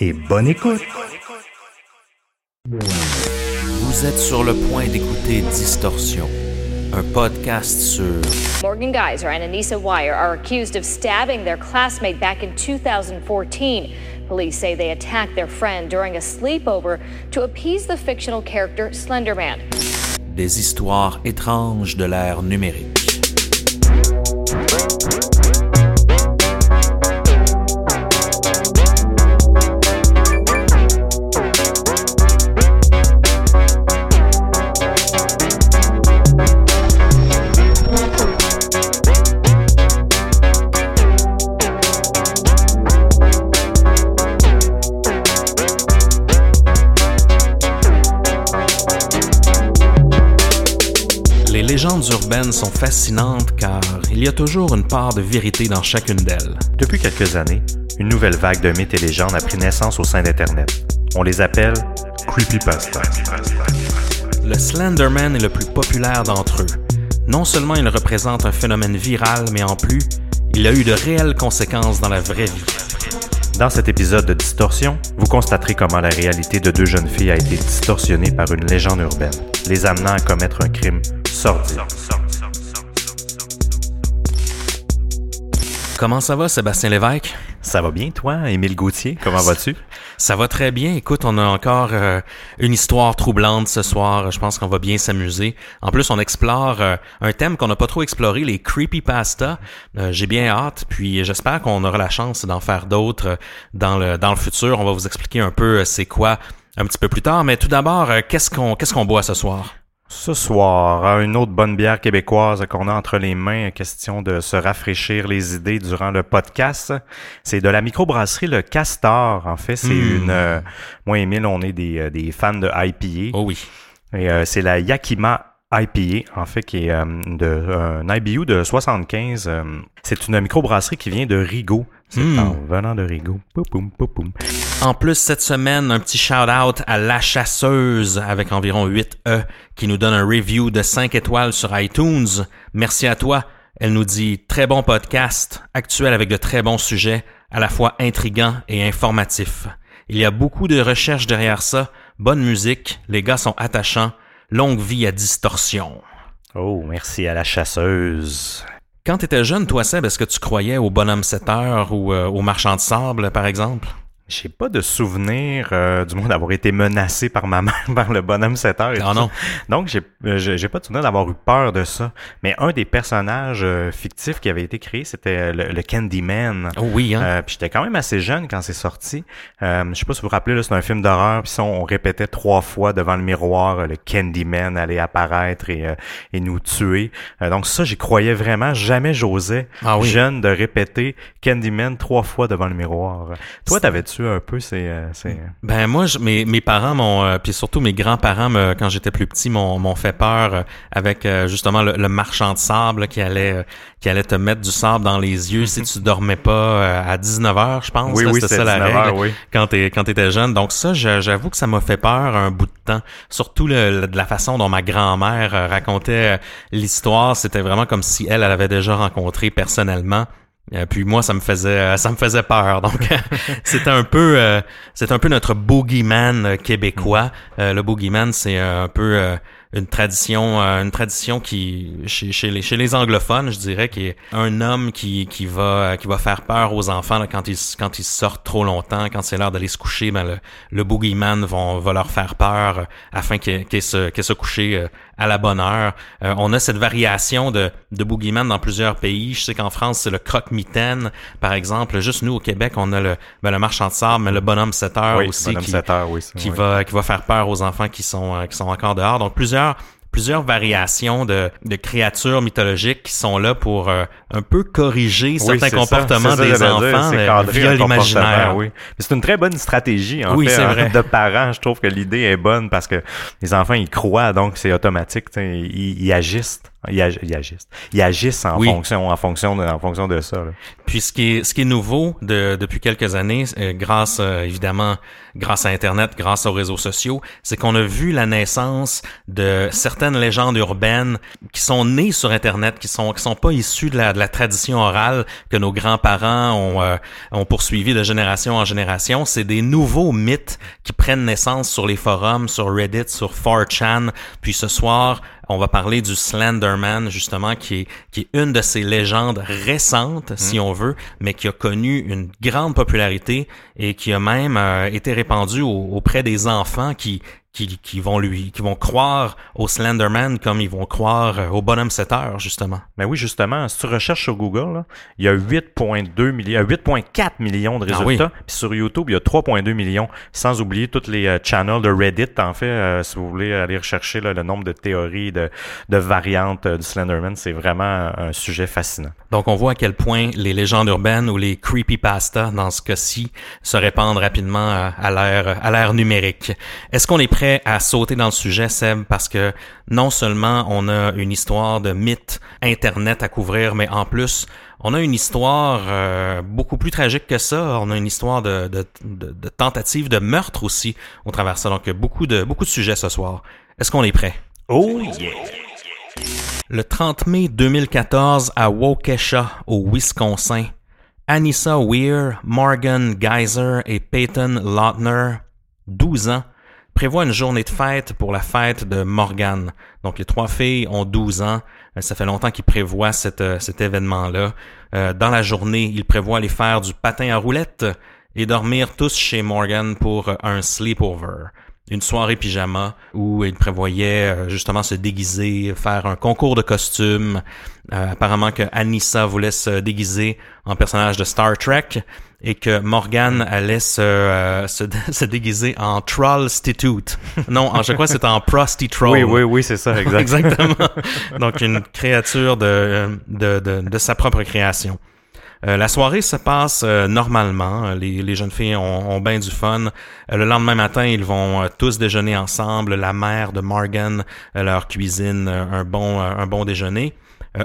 et bonne écoute. Vous êtes sur le point d'écouter Distorsion, un podcast sur Morgan Geyser and Anissa Wire are accused of stabbing their classmate back in 2014. Police say they attacked their friend during a sleepover to appease the fictional character Slenderman. des histoires étranges de l'ère numérique. Légendes urbaines sont fascinantes car il y a toujours une part de vérité dans chacune d'elles. Depuis quelques années, une nouvelle vague de mythes et légendes a pris naissance au sein d'Internet. On les appelle creepypasta. Le Slenderman est le plus populaire d'entre eux. Non seulement il représente un phénomène viral, mais en plus, il a eu de réelles conséquences dans la vraie vie. Dans cet épisode de Distorsion, vous constaterez comment la réalité de deux jeunes filles a été distorsionnée par une légende urbaine, les amenant à commettre un crime sordide. Comment ça va, Sébastien Lévesque? Ça va bien, toi, Émile Gauthier? Comment vas-tu? Ça va très bien. Écoute, on a encore euh, une histoire troublante ce soir. Je pense qu'on va bien s'amuser. En plus, on explore euh, un thème qu'on n'a pas trop exploré, les creepypasta. Euh, J'ai bien hâte, puis j'espère qu'on aura la chance d'en faire d'autres euh, dans le dans le futur. On va vous expliquer un peu c'est quoi un petit peu plus tard. Mais tout d'abord, qu'est-ce qu'on qu'est-ce qu'on boit ce soir? Ce soir, à une autre bonne bière québécoise qu'on a entre les mains, question de se rafraîchir les idées durant le podcast. C'est de la microbrasserie Le Castor. En fait, c'est Mm. une... euh, moi et Emile, on est des, euh, des fans de IPA. Oh oui. Et euh, c'est la Yakima IPA, en fait, qui est euh, de, un IBU de 75. euh, c'est une microbrasserie qui vient de Rigaud. C'est Mm. en venant de Rigaud. En plus, cette semaine, un petit shout-out à La Chasseuse avec environ 8 E qui nous donne un review de 5 étoiles sur iTunes. Merci à toi. Elle nous dit très bon podcast, actuel avec de très bons sujets, à la fois intrigants et informatifs. Il y a beaucoup de recherches derrière ça, bonne musique, les gars sont attachants, longue vie à distorsion. Oh, merci à la chasseuse. Quand t'étais jeune, toi Seb, est-ce que tu croyais au bonhomme 7 heures ou euh, au marchand de sable, par exemple? J'ai pas de souvenir, euh, du moins d'avoir été menacé par ma mère, par le bonhomme 7 heures. et Ah tout non. ça. Donc, j'ai euh, j'ai j'ai pas de souvenir d'avoir eu peur de ça. Mais un des personnages euh, fictifs qui avait été créé, c'était le, le Candyman. Oh oui, hein? Euh, puis j'étais quand même assez jeune quand c'est sorti. Euh, je sais pas si vous vous rappelez, là, c'est un film d'horreur. Puis ça, on répétait trois fois devant le miroir, euh, le Candyman allait apparaître et, euh, et nous tuer. Euh, donc ça, j'y croyais vraiment. Jamais j'osais, Ah oui. jeune, de répéter Candyman trois fois devant le miroir. Toi, t'avais-tu un peu c'est euh, Ben moi, je, mes, mes parents m'ont, euh, puis surtout mes grands-parents, quand j'étais plus petit, m'ont, m'ont fait peur euh, avec justement le, marchand de sable qui allait qui allait te mettre du sable dans les yeux si tu dormais pas à 19 h je pense. Oui, oui, c'était ça la règle oui. quand t'es quand t'étais jeune. Donc ça, j'avoue que ça m'a fait peur un bout de temps. Surtout le, de la façon dont ma grand-mère racontait l'histoire, c'était vraiment comme si elle, elle avait déjà rencontré personnellement euh, puis moi, ça me faisait, euh, ça me faisait peur. Donc, c'était un peu, euh, c'est un peu notre boogeyman québécois. le boogeyman, c'est un peu une tradition, euh, une tradition qui chez, chez, les, chez les anglophones, je dirais, qui est un homme qui, qui va qui va faire peur aux enfants quand ils quand ils sortent trop longtemps, quand c'est l'heure d'aller se coucher, ben le, le boogeyman vont, va leur faire peur afin qu'ils qu se, qu se coucher euh, à la bonne heure. Euh, on a cette variation de, de boogeyman dans plusieurs pays. Je sais qu'en France, c'est le croque-mitaine, par exemple. Juste nous, au Québec, on a le, ben, le marchand de sable, mais le bonhomme 7 heures aussi qui, oui, qui va qui va faire peur aux enfants qui sont qui sont encore dehors. Donc plusieurs plusieurs variations de, de, créatures mythologiques qui sont là pour euh, un peu corriger certains comportements des enfants euh, via l'imaginaire. Oui. C'est une très bonne stratégie en fait hein, de parents. Je trouve que l'idée est bonne parce que les enfants ils croient donc c'est automatique, ils, ils agissent. Ils, agissent. Ils agissent en fonction, en fonction de, en fonction de ça. Là. Puis ce qui est, ce qui est nouveau de, depuis quelques années, euh, grâce euh, évidemment, grâce à Internet, grâce aux réseaux sociaux, c'est qu'on a vu la naissance de certaines légendes urbaines qui sont nées sur Internet, qui sont qui sont pas issues de la, de la tradition orale que nos grands-parents ont, euh, ont poursuivi de génération en génération. C'est des nouveaux mythes qui prennent naissance sur les forums, sur Reddit, sur 4chan. Puis ce soir, on va parler du Slenderman, justement, qui est, qui est une de ces légendes récentes, si mhm. on veut, mais qui a connu une grande popularité et qui a même euh, été répandue auprès des enfants qui, qui, qui, vont lui qui vont croire au Slenderman comme ils vont croire euh, au bonhomme 7 heures justement. Mais ben oui justement, si tu recherches sur Google, là, il y a 8.2 millions 8.4 millions de ah résultats, puis sur YouTube, il y a 3.2 millions sans oublier toutes les euh, channels de Reddit en fait euh, si vous voulez aller rechercher le nombre de théories de, de variantes du Slenderman, c'est vraiment un sujet fascinant. Donc on voit à quel point les légendes urbaines ou les creepypasta dans ce cas-ci se répandent rapidement à l'ère à l'ère numérique. Est-ce qu'on est prêt à sauter dans le sujet, Seb, parce que non seulement on a une histoire de mythe Internet à couvrir, mais en plus, on a une histoire euh, beaucoup plus tragique que ça. On a une histoire de, de, de, tentative de meurtre aussi au travers de ça. Donc, beaucoup de, beaucoup de sujets ce soir. Est-ce qu'on est prêt? Oh yeah! Le 30 mai 2014, à Waukesha, au Wisconsin, Anissa Weir, Morgan Geyser et Peyton Lautner, 12 ans, prévoit une journée de fête pour la fête de Morgan. Donc les trois filles ont 12 ans. Euh, ça fait longtemps qu'ils prévoient euh, cet événement-là. Euh, dans la journée, ils prévoient aller faire du patin à roulettes et dormir tous chez Morgan pour un sleepover une soirée pyjama où il prévoyait justement se déguiser, faire un concours de costumes. apparemment que Anissa voulait se déguiser en personnage de Star Trek et que Morgan allait se, euh, se, se, déguiser en Trollstitute. Non, je crois que c'est en Prosti-Troll. Oui, oui, oui, c'est ça, exactement. Donc, une créature de, de, de, de sa propre création. Euh, la soirée se passe euh, normalement. Les, les, jeunes filles ont, ont bien du fun. le lendemain matin, ils vont tous déjeuner ensemble. La mère de Morgan leur cuisine un bon, un bon déjeuner.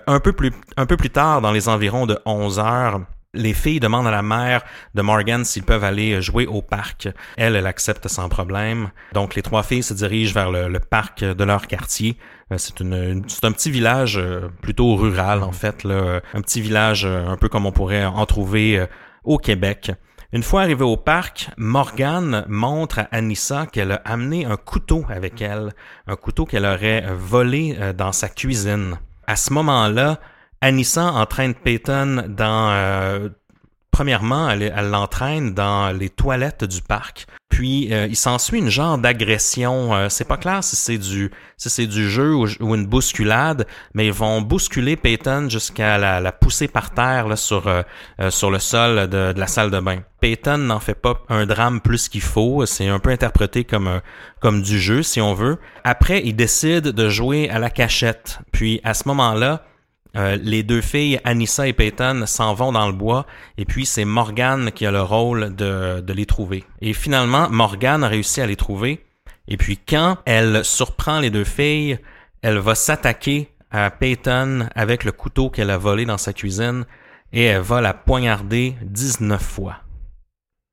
un, peu plus, un peu plus tard, dans les environs de 11 heures, les filles demandent à la mère de Morgan s'ils peuvent aller jouer au parc. Elle, elle accepte sans problème. Donc les trois filles se dirigent vers le, parc de leur quartier. Euh, c'est un petit village euh, plutôt rural en fait, un petit village euh, un peu comme on pourrait en trouver au Québec. Une fois arrivée au parc, Morgan montre à Anissa qu'elle a amené un couteau avec elle, un couteau qu'elle aurait volé dans sa cuisine. À ce moment-là, Anissa entraîne Peyton dans... Euh, premièrement, elle, l'entraîne dans les toilettes du parc. Puis euh, il s'ensuit une genre d'agression. Euh, c'est pas clair si c'est du si c'est du jeu ou, une bousculade, mais ils vont bousculer Peyton jusqu'à la, pousser par terre là, sur sur le sol de, la salle de bain. Peyton n'en fait pas un drame plus qu'il faut. C'est un peu interprété comme comme du jeu si on veut. Après, il décide de jouer à la cachette. Puis à ce moment-là, Euh, les deux filles, Anissa et Peyton, s'en vont dans le bois et puis c'est Morgan qui a le rôle de, de les trouver. Et finalement, Morgan a réussi à les trouver. Et puis quand elle surprend les deux filles, elle va s'attaquer à Peyton avec le couteau qu'elle a volé dans sa cuisine et elle va la poignarder 19 fois.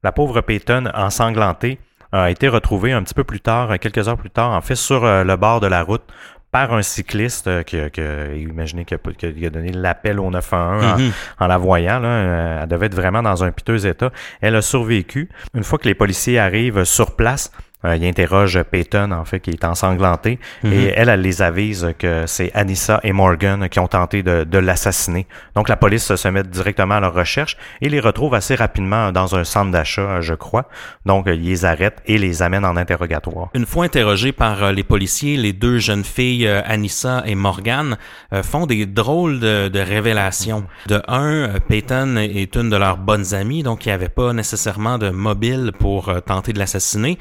La pauvre Peyton, ensanglantée, a été retrouvée un petit peu plus tard, quelques heures plus tard, en fait, sur euh, le bord de la route par un cycliste euh, qui, qui, imaginez qu'il a, qui a donné l'appel au 911 en, Mhm. en la voyant. Là, Euh, elle devait être vraiment dans un piteux état. Elle a survécu. Une fois que les policiers arrivent sur place, euh, ils interrogent Peyton, en fait, qui est ensanglanté, Mhm. et elle, elle les avise que c'est Anissa et Morgan qui ont tenté de, de l'assassiner. Donc la police se met directement à leur recherche et les retrouve assez rapidement dans un centre d'achat, je crois. Donc ils les arrêtent et les amènent en interrogatoire. Une fois interrogés par euh, les policiers, les deux jeunes filles, euh, Anissa et Morgan, euh, font des drôles de, de révélations. De un, Peyton est une de leurs bonnes amies, donc il n'y avait pas nécessairement de mobile pour tenter de l'assassiner,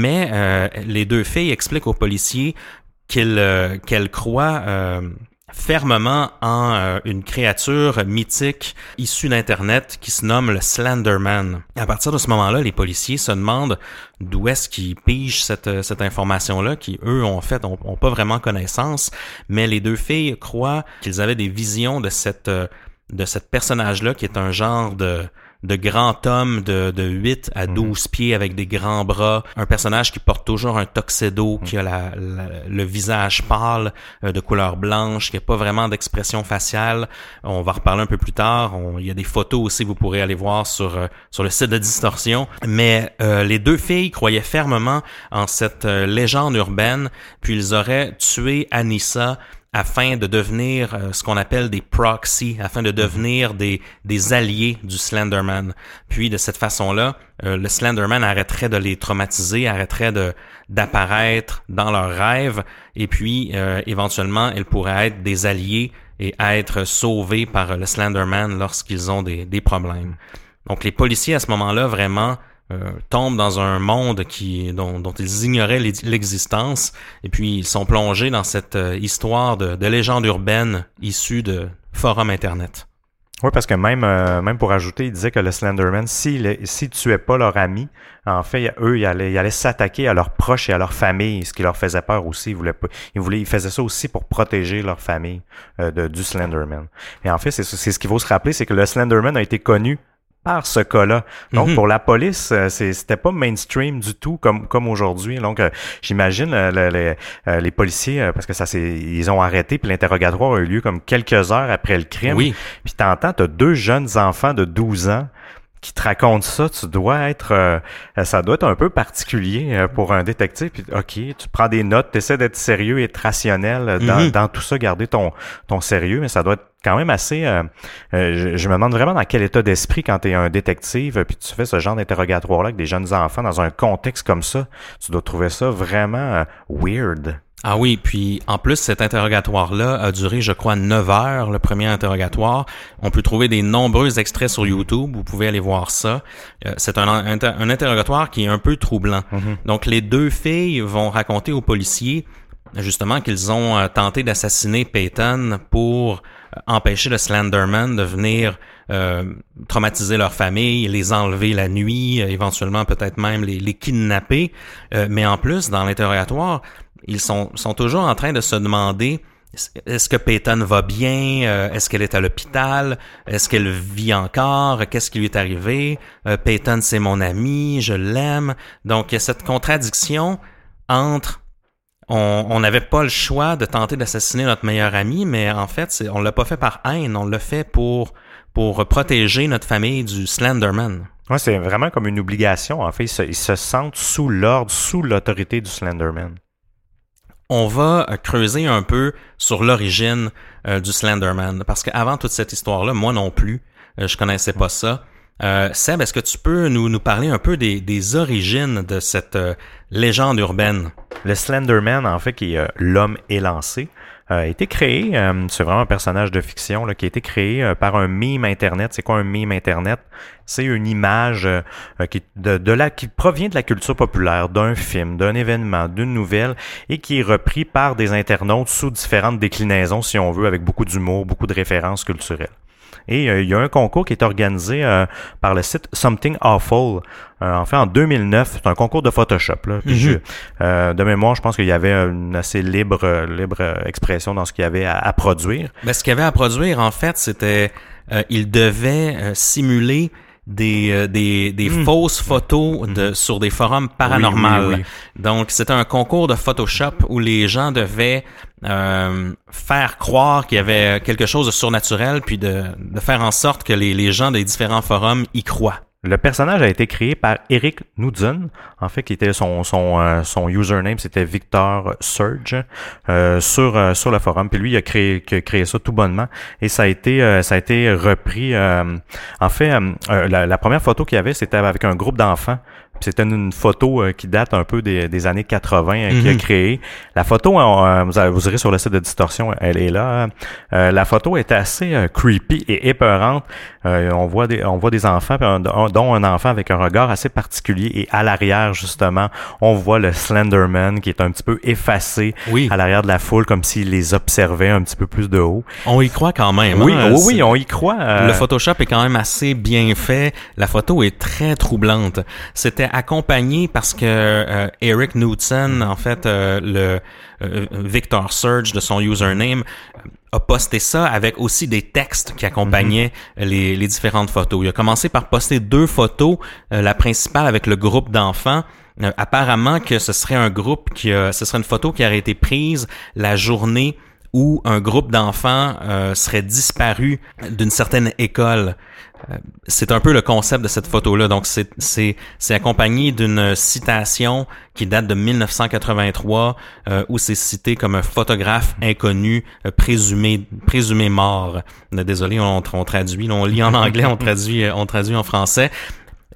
mais euh, les deux filles expliquent aux policiers euh, qu'elles croient euh, fermement en une créature mythique issue d'Internet qui se nomme le Slenderman. À partir de ce moment-là, les policiers se demandent d'où est-ce qu'ils pigent cette, information-là, qui eux, en fait, ont, ont pas vraiment connaissance, mais les deux filles croient qu'ils avaient des visions de cette, de cette personnage-là qui est un genre de de grand homme de, de 8 à 12 pieds avec des grands bras, un personnage qui porte toujours un tuxedo, qui a la, la- le visage pâle, euh, de couleur blanche, qui n'a pas vraiment d'expression faciale. On va reparler un peu plus tard. On- il y a des photos aussi, vous pourrez aller voir sur, euh, sur le site de Distorsion. Mais euh, les deux filles croyaient fermement en cette euh, légende urbaine, puis ils auraient tué Anissa afin de devenir euh, ce qu'on appelle des proxies, afin de devenir des, des alliés du Slenderman. Puis de cette façon-là, euh, le Slenderman arrêterait de les traumatiser, arrêterait de d'apparaître dans leurs rêves, et puis euh, éventuellement, ils pourraient être des alliés et être sauvés par le Slenderman lorsqu'ils ont des, des problèmes. Donc les policiers à ce moment-là vraiment euh, tombent dans un monde qui dont, ils ignoraient l'ex- l'existence et puis ils sont plongés dans cette euh, histoire de, de légende urbaine issue de forums internet. Oui, parce que même, euh, même pour ajouter, il disait que le Slenderman, s'il s'il tuait pas leur ami, en fait, eux, ils allaient, s'attaquer à leurs proches et à leur famille, ce qui leur faisait peur aussi. Ils voulaient pas, ils voulaient, ils faisaient ça aussi pour protéger leur famille de, du Slenderman. Et en fait, c'est ce qu'il faut se rappeler, c'est que le Slenderman a été connu par ce cas-là. Donc Mhm. pour la police, euh, c'est- c'était pas mainstream du tout comme comme aujourd'hui. Donc euh, j'imagine euh, le- le- euh, les policiers parce que ça c'est ils ont arrêté puis l'interrogatoire a eu lieu comme quelques heures après le crime. Oui, Puis t'entends, t'as deux jeunes enfants de 12 ans qui te racontent ça, tu dois être, euh, ça doit être un peu particulier euh, pour un détective. Puis ok, tu prends des notes, t'essaies d'être sérieux et rationnel euh, dans, Mhm. dans tout ça, garder ton ton sérieux, mais ça doit être quand même assez. euh, euh, je, je me demande vraiment dans quel état d'esprit quand t'es un détective, puis tu fais ce genre d'interrogatoire là avec des jeunes enfants dans un contexte comme ça, tu dois trouver ça vraiment euh, weird. Ah oui, puis en plus, cet interrogatoire-là a duré, je crois, 9 heures, le premier interrogatoire. On peut trouver des nombreux extraits sur YouTube, vous pouvez aller voir ça. Euh, c'est un, un, un interrogatoire qui est un peu troublant. Donc les deux filles vont raconter aux policiers justement qu'ils ont euh, tenté d'assassiner Peyton pour euh, empêcher le Slenderman de venir traumatiser leur famille, les enlever la nuit, éventuellement peut-être même les, les kidnapper. Mais en plus, dans l'interrogatoire, ils sont, sont toujours en train de se demander est-ce que Peyton va bien? Euh, Est-ce qu'elle est à l'hôpital? Est-ce qu'elle vit encore? Qu'est-ce qui lui est arrivé? Euh, Peyton, c'est mon ami, je l'aime. Donc, il y a cette contradiction entre on n'avait pas le choix de tenter d'assassiner notre meilleur ami, mais en fait, on l'a pas fait par haine, on l'a fait pour pour protéger notre famille du Slenderman. Ouais, c'est vraiment comme une obligation. En fait, ils se sentent sous l'ordre, sous l'autorité du Slenderman. On va euh, creuser un peu sur l'origine euh, du Slenderman, parce qu'avant toute cette histoire-là, moi non plus, euh, je connaissais pas ça. Seb, est-ce que tu peux nous, nous parler un peu des, des origines de cette légende urbaine? Le Slenderman, en fait, qui est l'homme élancé, a été créé, euh, c'est vraiment un personnage de fiction là, qui a été créé euh, par un mime Internet. C'est quoi un mime Internet? C'est une image euh, qui, de, de la, qui provient de la culture populaire, d'un film, d'un événement, d'une nouvelle, et qui est repris par des internautes sous différentes déclinaisons, si on veut, avec beaucoup d'humour, beaucoup de références culturelles. Et euh, il y a un concours qui est organisé euh, par le site Something Awful. Euh, en fait, en 2009, c'est un concours de Photoshop. Là. Puis Mhm. je- de mémoire, je pense qu'il y avait une assez libre, libre expression dans ce qu'il y avait à, à produire. Ben, ce qu'il y avait à produire, en fait, c'était euh, il devait simuler des, euh, des, des fausses photos de, sur des forums paranormaux. oui, oui. Donc, c'était un concours de Photoshop où les gens devaient euh, faire croire qu'il y avait quelque chose de surnaturel, puis de, de faire en sorte que les, les gens des différents forums y croient. Le personnage a été créé par Eric Knudsen, en fait, qui était son son euh, son username, c'était Victor Surge euh, sur euh, sur le forum. Puis lui, il a créé a créé ça tout bonnement et ça a été ça a été repris. euh, en fait, la, la première photo qu'il y avait, c'était avec un groupe d'enfants. C'était une photo qui date un peu des, des années 80 euh, qu'il a Mhm. créé. La photo, vous, irez sur le site de Distorsion, elle est là. La photo est assez creepy et épeurante. Euh, on voit des on voit des enfants, puis un- un- dont un enfant avec un regard assez particulier. Et à l'arrière, justement, on voit le Slenderman qui est un petit peu effacé Oui. à l'arrière de la foule, comme s'il les observait un petit peu plus de haut. On y croit quand même. Oui, hein. oui, oui, on y croit. euh, Le Photoshop est quand même assez bien fait. La photo est très troublante. C'était accompagné parce que euh, Eric Knudsen, en fait, euh, le euh, Victor Surge de son username, a posté ça avec aussi des textes qui accompagnaient les, les différentes photos. Il a commencé par poster deux photos, euh, la principale avec le groupe d'enfants. Euh, apparemment que ce serait un groupe qui a, ce serait une photo qui aurait été prise la journée où un groupe d'enfants euh, serait disparu d'une certaine école. Euh, C'est un peu le concept de cette photo-là. Donc, c'est, accompagné d'une citation qui date de 1983, euh, où c'est cité comme un photographe inconnu euh, présumé, présumé mort. Désolé, on, traduit, on lit en anglais, on traduit, on traduit en français.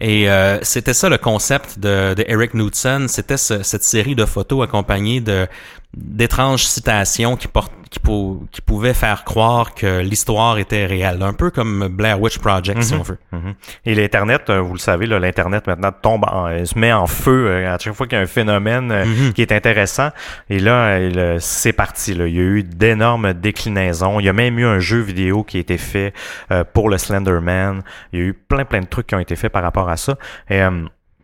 Et euh, c'était ça le concept de, de Eric Knudsen, c'était ce- cette série de photos accompagnées de d'étranges citations qui, portent, qui, pou- qui pouvaient faire croire que l'histoire était réelle, un peu comme Blair Witch Project si on veut. Mhm. Et l'Internet, euh, vous le savez, l'Internet maintenant tombe, en, euh, se met en feu euh, à chaque fois qu'il y a un phénomène Mhm. qui est intéressant. Et là, c'est parti. Là. Il y a eu d'énormes déclinaisons. Il y a même eu un jeu vidéo qui a été fait pour le Slenderman. Il y a eu plein, plein de trucs qui ont été faits par rapport à ça. Et,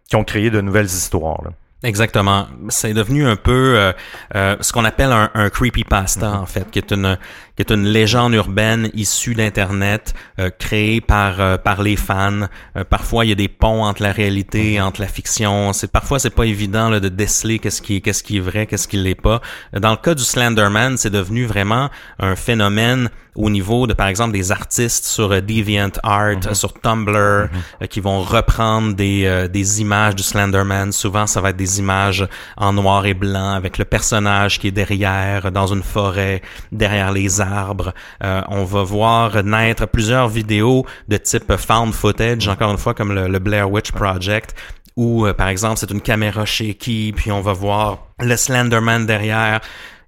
qui ont créé de nouvelles histoires. là. Exactement. C'est devenu un peu euh, euh, ce qu'on appelle un, un creepypasta, en fait, qui est une qui est une légende urbaine issue d'Internet, euh, créée par euh, par les fans. Euh, parfois, il y a des ponts entre la réalité, entre la fiction. C'est parfois c'est pas évident là, de déceler qu'est-ce qui est qu'est-ce qui est vrai, qu'est-ce qui l'est pas. Dans le cas du Slenderman, c'est devenu vraiment un phénomène au niveau de, par exemple, des artistes sur euh, DeviantArt, euh, sur Tumblr, euh, qui vont reprendre des, euh, des images du Slenderman. Souvent, ça va être des images en noir et blanc avec le personnage qui est derrière, dans une forêt, derrière les arbres. Euh, on va voir naître plusieurs vidéos de type found footage, encore une fois, comme le, le Blair Witch Project, où, euh, par exemple, c'est une caméra shaky, puis on va voir le Slenderman derrière.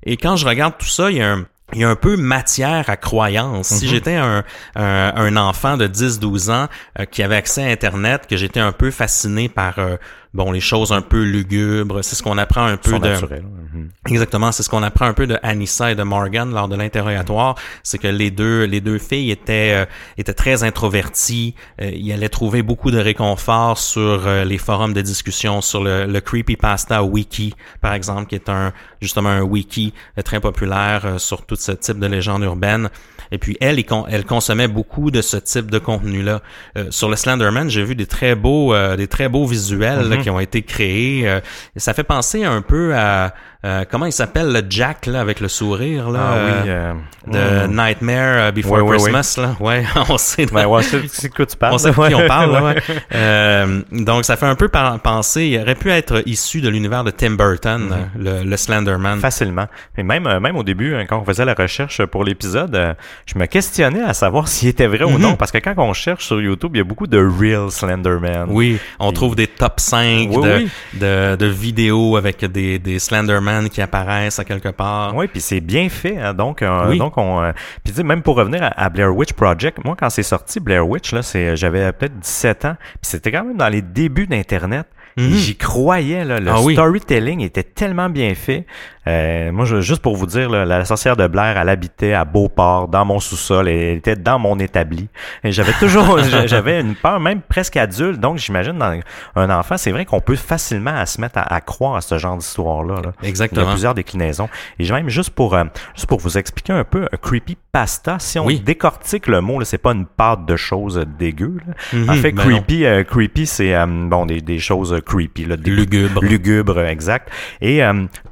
Et quand je regarde tout ça, il y a un, il y a un peu matière à croyance. Si j'étais un, un, un enfant de 10-12 ans euh, qui avait accès à Internet, que j'étais un peu fasciné par euh, bon les choses un peu lugubres, c'est ce qu'on apprend un peu de Surnaturel. Mhm. Exactement, c'est ce qu'on apprend un peu de Anissa et de Morgan lors de l'interrogatoire, c'est que les deux les deux filles étaient euh, étaient très introverties, euh, ils allaient trouver beaucoup de réconfort sur euh, les forums de discussion sur le, le creepypasta wiki par exemple qui est un justement un wiki euh, très populaire sur tout ce type de légende urbaine. Et puis elle, elle consommait beaucoup de ce type de contenu-là. Euh, sur le Slenderman, j'ai vu des très beaux, euh, des très beaux visuels là, qui ont été créés. euh, ça fait penser un peu à euh, comment il s'appelle le Jack là avec le sourire là. Ah oui. euh, euh, de mhm. Nightmare Before. Christmas là? Ouais, on sait. Ben ouais, c'est de quoi tu parles. On sait de qui on parle, là, Ouais. Euh, donc, ça fait un peu penser, il aurait pu être issu de l'univers de Tim Burton, Mhm. euh, le, le Slenderman. Facilement. Et même, euh, même au début, hein, quand on faisait la recherche pour l'épisode, euh, je me questionnais à savoir s'il était vrai ou Mhm. non. Parce que quand on cherche sur YouTube, il y a beaucoup de real Slenderman. Oui, on trouve des top 5 Oui, de. De, de vidéos avec des, des Slenderman Qui apparaissent à quelque part. Oui, puis c'est bien fait. Hein, donc, euh, donc on, euh, puis même pour revenir à, Blair Witch Project, moi quand c'est sorti Blair Witch là, c'est j'avais peut-être 17 ans, puis c'était quand même dans les débuts d'Internet. Mhm. J'y croyais, là, le ah storytelling était tellement bien fait. Euh, moi, je, juste pour vous dire, la sorcière de Blair, elle habitait à Beauport, dans mon sous-sol, elle était dans mon établi. J'avais toujours, j'avais une peur, même presque adulte. Donc, j'imagine, dans un enfant, c'est vrai qu'on peut facilement se mettre à, croire à ce genre d'histoire-là. Exactement. Il y a plusieurs déclinaisons. Et même juste pour, euh, juste pour vous expliquer un peu, un creepy pasta, si on décortique le mot, c'est pas une pâte de choses dégueu. Mhm, en fait, ben creepy, euh, creepy, c'est bon des, des choses creepy, là, des lugubres, lugubres, exact. Et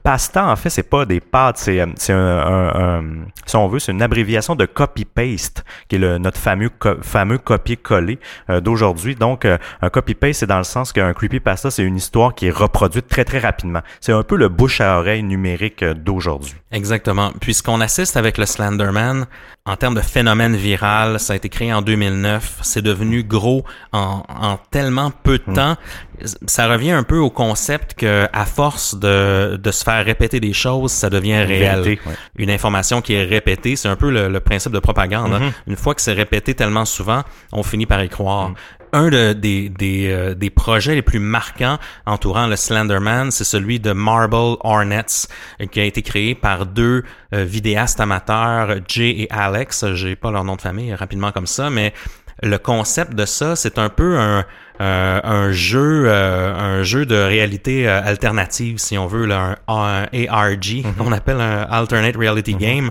pasta, en fait, c'est pas des pâtes, c'est, euh, c'est un, si on veut, c'est une abréviation de copy-paste, qui est le, notre fameux, fameux copier-coller euh, d'aujourd'hui. Donc, euh, un copy-paste, c'est dans le sens qu'un creepypasta, c'est une histoire qui est reproduite très, très rapidement. C'est un peu le bouche à oreille numérique d'aujourd'hui. Exactement. Puisqu'on assiste avec le Slenderman, en termes de phénomène viral, ça a été créé en 2009. C'est devenu gros en, en tellement peu de mm. temps. Ça revient un peu au concept que, à force de, de se faire répéter des choses, ça devient réel. Une information qui est répétée, c'est un peu le, principe de propagande. Hein. Une fois que c'est répété tellement souvent, on finit par y croire. Mm un de, des, des, euh, des, projets les plus marquants entourant le Slenderman, c'est celui de Marble Hornets, euh, qui a été créé par deux euh, vidéastes amateurs, Jay et Alex. J'ai pas leur nom de famille rapidement comme ça, mais le concept de ça, c'est un peu un, un jeu, un jeu de réalité alternative, si on veut, là, un, ARG, mm-hmm. qu'on appelle un Alternate Reality mm-hmm. Game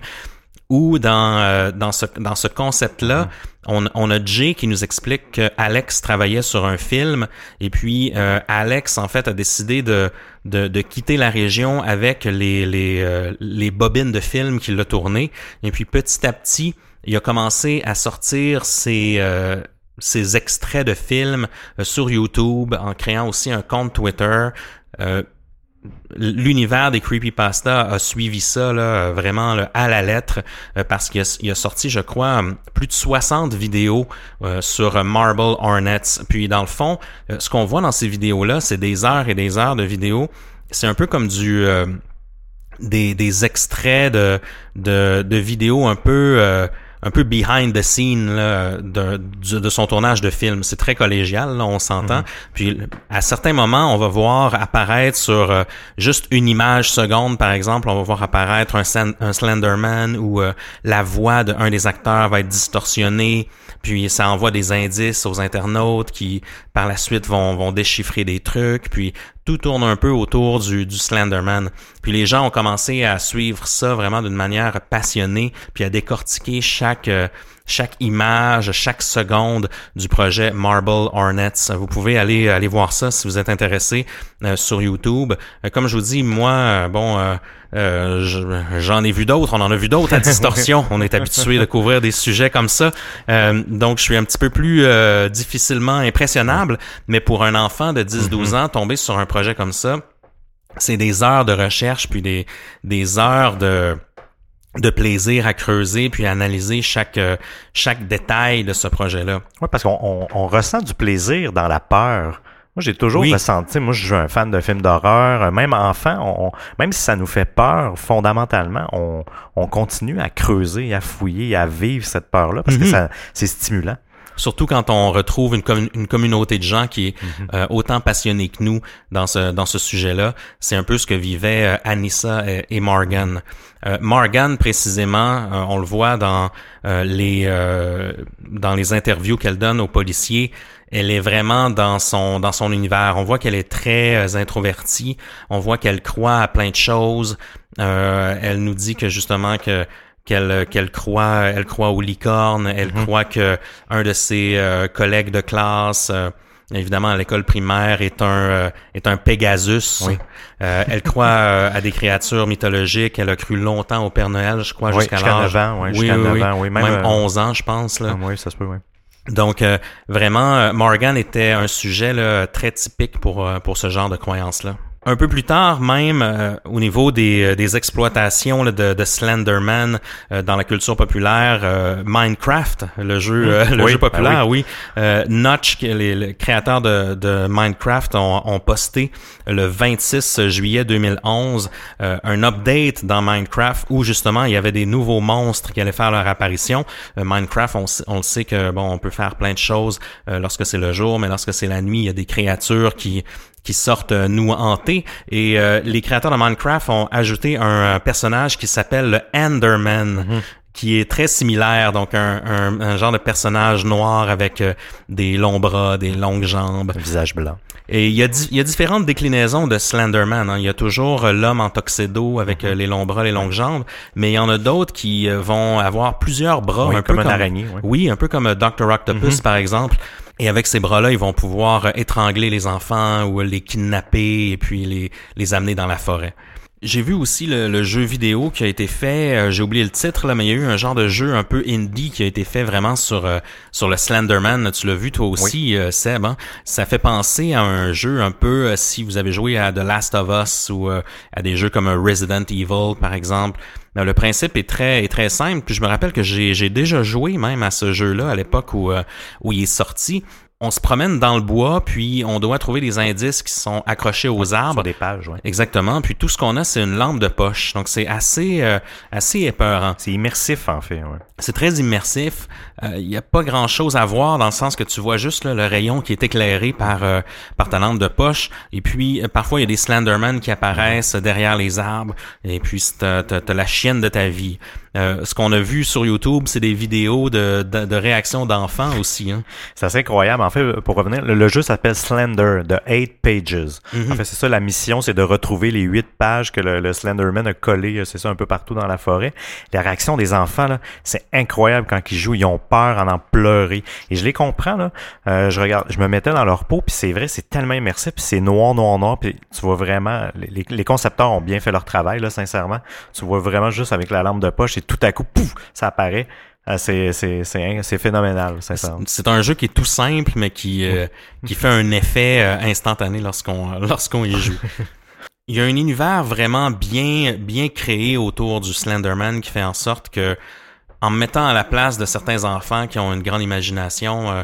où dans, euh, dans ce, dans ce concept-là, mm-hmm. on, on, a Jay qui nous explique que Alex travaillait sur un film et puis euh, Alex, en fait, a décidé de, de, de quitter la région avec les, les, euh, les bobines de film qu'il a tourné. Et puis petit à petit, il a commencé à sortir ses... ses extraits de films sur YouTube en créant aussi un compte Twitter l'univers des creepypasta a suivi ça là, vraiment à la lettre euh, parce qu'il a, sorti, je crois, plus de 60 vidéos euh, sur Marble Hornets. Puis dans le fond, euh, ce qu'on voit dans ces vidéos-là, c'est des heures et des heures de vidéos. C'est un peu comme du des, des extraits de, de vidéos un peu un peu behind the scene là, de, de, son tournage de film. C'est très collégial, là, on s'entend. Mhm. Puis à certains moments, on va voir apparaître sur euh, juste une image seconde, par exemple, on va voir apparaître un, un Slenderman où euh, la voix d'un des acteurs va être distorsionnée. Puis ça envoie des indices aux internautes qui, par la suite, vont, vont déchiffrer des trucs. Puis tout tourne un peu autour du, du Slenderman. Puis les gens ont commencé à suivre ça vraiment d'une manière passionnée, puis à décortiquer chaque euh, chaque image, chaque seconde du projet Marble Hornets. Vous pouvez aller aller voir ça si vous êtes intéressé euh, sur YouTube. Euh, comme je vous dis, moi, bon, j'en ai vu d'autres. On en a vu d'autres à distorsion. on est habitué de couvrir des sujets comme ça. donc, je suis un petit peu plus difficilement impressionnable. Mais pour un enfant de 10-12 mm-hmm. ans, tomber sur un projet comme ça, c'est des heures de recherche puis des, des heures de de plaisir à creuser puis à analyser chaque euh, chaque détail de ce projet-là. Oui, parce qu'on on, ressent du plaisir dans la peur. Moi, j'ai toujours ressenti, moi je suis un fan de films d'horreur, même enfant, on, même si ça nous fait peur fondamentalement, on, on continue à creuser, à fouiller, à vivre cette peur-là parce que mm-hmm. ça c'est stimulant. Surtout quand on retrouve une, une communauté de gens qui est mhm. euh, autant passionnée que nous dans ce, dans ce sujet-là. C'est un peu ce que vivaient euh, Anissa et, Morgan. Euh, Morgan, précisément, on le voit dans les dans les interviews qu'elle donne aux policiers. Elle est vraiment dans son dans son univers. On voit qu'elle est très introvertie. On voit qu'elle croit à plein de choses. elle nous dit que justement que qu'elle euh, qu'elle croit elle croit aux licornes, elle mhm. croit que un de ses euh, collègues de classe euh, évidemment à l'école primaire est un est un Pegasus. elle croit à des créatures mythologiques, elle a cru longtemps au Père Noël, je crois jusqu'à l'âge oui, jusqu'à oui, oui, même, même 11 ans je pense là. Oui, ça se peut oui. Donc vraiment Morgan était un sujet là, très typique pour pour ce genre de croyance là Un peu plus tard, même euh, au niveau des, euh, des exploitations de, de, Slenderman euh, dans la culture populaire, Minecraft, le jeu, mmh. le jeu ben populaire, oui. Notch, les, les, créateurs de, de Minecraft, ont, ont, posté le 26 juillet 2011 un update dans Minecraft où justement il y avait des nouveaux monstres qui allaient faire leur apparition. Minecraft, on, on le sait que bon, on peut faire plein de choses lorsque c'est le jour, mais lorsque c'est la nuit, il y a des créatures qui qui sortent euh, nous hanter. Et euh, les créateurs de Minecraft ont ajouté un, personnage qui s'appelle le Enderman. Mhm. qui est très similaire, donc un, un, genre de personnage noir avec euh, des longs bras, des longues jambes. Un visage blanc. Et il y a, il y a différentes déclinaisons de Slenderman. Hein. Il y a toujours l'homme en tuxedo avec mhm. les longs bras, les longues jambes, mais il y en a d'autres qui vont avoir plusieurs bras, un peu comme, un araignée. Oui. un peu comme Dr. Octopus mhm. par exemple. Et avec ces bras-là, ils vont pouvoir euh, étrangler les enfants ou les kidnapper et puis les, les amener dans la forêt. J'ai vu aussi le, jeu vidéo qui a été fait, euh, j'ai oublié le titre là, mais il y a eu un genre de jeu un peu indie qui a été fait vraiment sur euh, sur le Slenderman. Tu l'as vu toi aussi, Seb. Hein? Ça fait penser à un jeu un peu si vous avez joué à The Last of Us ou à des jeux comme Resident Evil par exemple. Euh, le principe est très, est très simple. Puis je me rappelle que j'ai déjà joué même à ce jeu-là à l'époque où, euh, où il est sorti on se promène dans le bois, puis on doit trouver des indices qui sont accrochés aux arbres. Sur des pages, oui. Exactement. Puis tout ce qu'on a, c'est une lampe de poche. Donc c'est assez, euh, assez épeurant. C'est immersif en fait. Ouais. C'est très immersif. Il euh, n'y a pas grand-chose à voir dans le sens que tu vois juste le rayon qui est éclairé par euh, par ta lampe de poche. Et puis parfois il y a des Slenderman qui apparaissent derrière les arbres. Et puis t'as as, la chienne de ta vie. Euh, ce qu'on a vu sur YouTube, c'est des vidéos de, de, de réactions d'enfants aussi. Hein. C'est assez incroyable. En fait, pour revenir, le, jeu s'appelle Slender, The Eight Pages. Mhm. En fait, c'est ça la mission, c'est de retrouver les huit pages que le, Slenderman a collées, c'est ça, un peu partout dans la forêt. La réaction des enfants, là, c'est incroyable quand ils jouent. Ils ont peur en en pleurer. Et je les comprends, là. Euh, je regarde, je me mettais dans leur peau, puis c'est vrai, c'est tellement immersif, puis c'est noir, noir, noir, puis tu vois vraiment, les, les concepteurs ont bien fait leur travail, là, sincèrement. Tu vois vraiment juste avec la lampe de poche, et tout à coup, pouf, ça apparaît. Euh, c'est, phénoménal, C'est un jeu qui est tout simple, mais qui, euh, qui fait un effet euh, instantané lorsqu'on, lorsqu'on y joue. Il y a un univers vraiment bien, bien créé autour du Slenderman qui fait en sorte que, en me mettant à la place de certains enfants qui ont une grande imagination,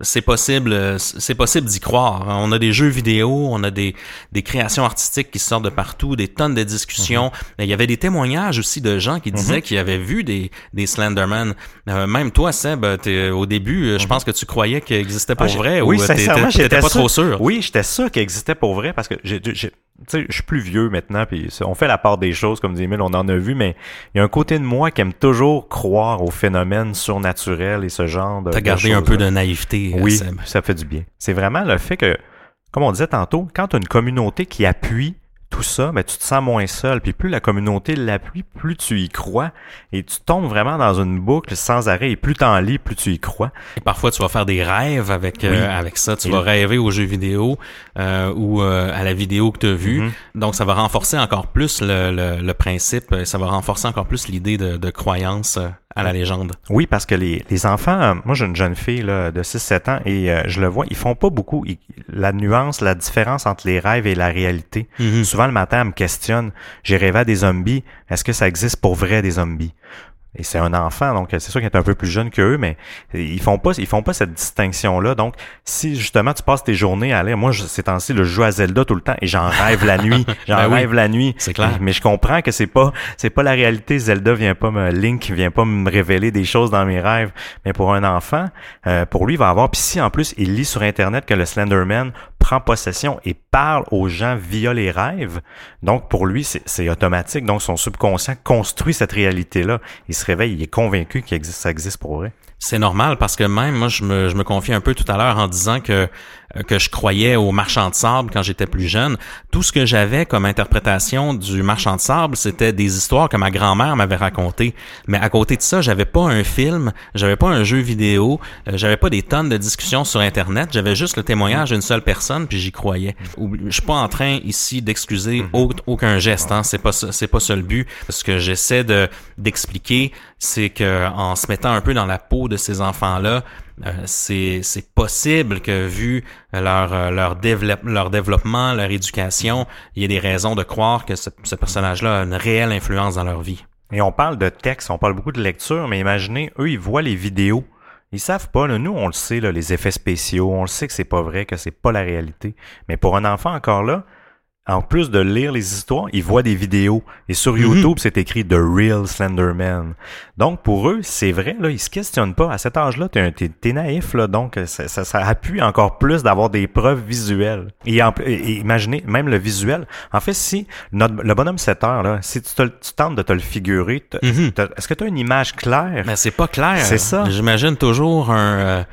c'est possible, c'est possible d'y croire. On a des jeux vidéo, on a des, des créations artistiques qui sortent de partout, des tonnes de discussions. Mhm. Il y avait des témoignages aussi de gens qui disaient mhm. qu'ils avaient vu des, des Slenderman. Euh, même toi, Seb, au début, je mhm. pense que tu croyais qu'ils existaient pour ah, vrai. Oui, ou sincèrement, j'étais pas trop sûr. Oui, j'étais sûr qu'ils existaient pour vrai parce que j'ai, je suis plus vieux maintenant, puis on fait la part des choses, comme dit Emile, on en a vu, mais il y a un côté de moi qui aime toujours croire aux phénomènes surnaturels et ce genre de. T'as gardé un peu de naïveté euh, oui, ça fait du bien. C'est vraiment le fait que, comme on disait tantôt, quand as une communauté qui appuie tout ça, ben, tu te sens moins seul. Puis plus la communauté l'appuie, plus tu y crois. Et tu tombes vraiment dans une boucle sans arrêt. Et plus t'en lis, plus tu y crois. Et parfois, tu vas faire des rêves avec euh, avec ça. Tu vas rêver aux jeux vidéo euh, ou à la vidéo que tu as vue. Mm-hmm. Donc, ça va renforcer encore plus le, le, principe. Ça va renforcer encore plus l'idée de, de croyance à la légende. Oui, parce que les, les enfants, euh, moi j'ai une jeune fille là, de 6-7 ans et euh, je le vois, ils font pas beaucoup la nuance, la différence entre les rêves et la réalité. Mm-hmm. Souvent le matin, elle me questionne, j'ai rêvé à des zombies, est-ce que ça existe pour vrai des zombies? Et c'est un enfant, donc c'est sûr qu'il est un peu plus jeune qu'eux, mais ils font pas, ils font pas cette distinction-là. Donc, si justement tu passes tes journées à aller, moi, ces temps-ci, je joue à Zelda tout le temps et j'en rêve la nuit. J'en ben rêve la nuit. C'est clair. Mais je comprends que c'est pas, c'est pas la réalité. Zelda vient pas me, Link vient pas me révéler des choses dans mes rêves. Mais pour un enfant, euh, pour lui, il va avoir, puis si en plus il lit sur Internet que le Slenderman prend possession et parle aux gens via les rêves. Donc, pour lui, c'est automatique. Donc, son subconscient construit cette réalité-là. Il se réveille, il est convaincu que ça existe pour vrai. C'est normal parce que même moi, je me, je me confie un peu tout à l'heure en disant que que je croyais au marchand de sable quand j'étais plus jeune. Tout ce que j'avais comme interprétation du marchand de sable, c'était des histoires que ma grand-mère m'avait racontées. Mais à côté de ça, j'avais pas un film, j'avais pas un jeu vidéo, euh, j'avais pas des tonnes de discussions sur Internet. J'avais juste le témoignage d'une seule personne, puis j'y croyais. Je suis pas en train ici d'excuser mhm. aucun geste. Hein. C'est pas c'est pas ça le but. Ce que j'essaie de d'expliquer, c'est que en se mettant un peu dans la peau de ces enfants-là, euh, c'est possible que vu leur euh, leur, développement, leur éducation, il y ait des raisons de croire que ce, personnage-là a une réelle influence dans leur vie. Et on parle de texte, on parle beaucoup de lecture, mais imaginez, eux, ils voient les vidéos. Ils savent pas, nous on le sait, les effets spéciaux, on le sait que c'est pas vrai, que c'est pas la réalité. Mais pour un enfant encore là, en plus de lire les histoires, ils voient des vidéos. Et sur mhm. YouTube, c'est écrit The Real Slenderman. Donc, pour eux, c'est vrai, là, ils se questionnent pas. À cet âge-là, t'es, t'es, naïf, là, donc ça, ça, appuie encore plus d'avoir des preuves visuelles. Et, imaginez, même le visuel. En fait, si le bonhomme 7 heures, là, si tu, tentes de te le figurer, mhm. est-ce que tu as une image claire? Mais c'est pas clair. C'est ça. J'imagine toujours un... Euh,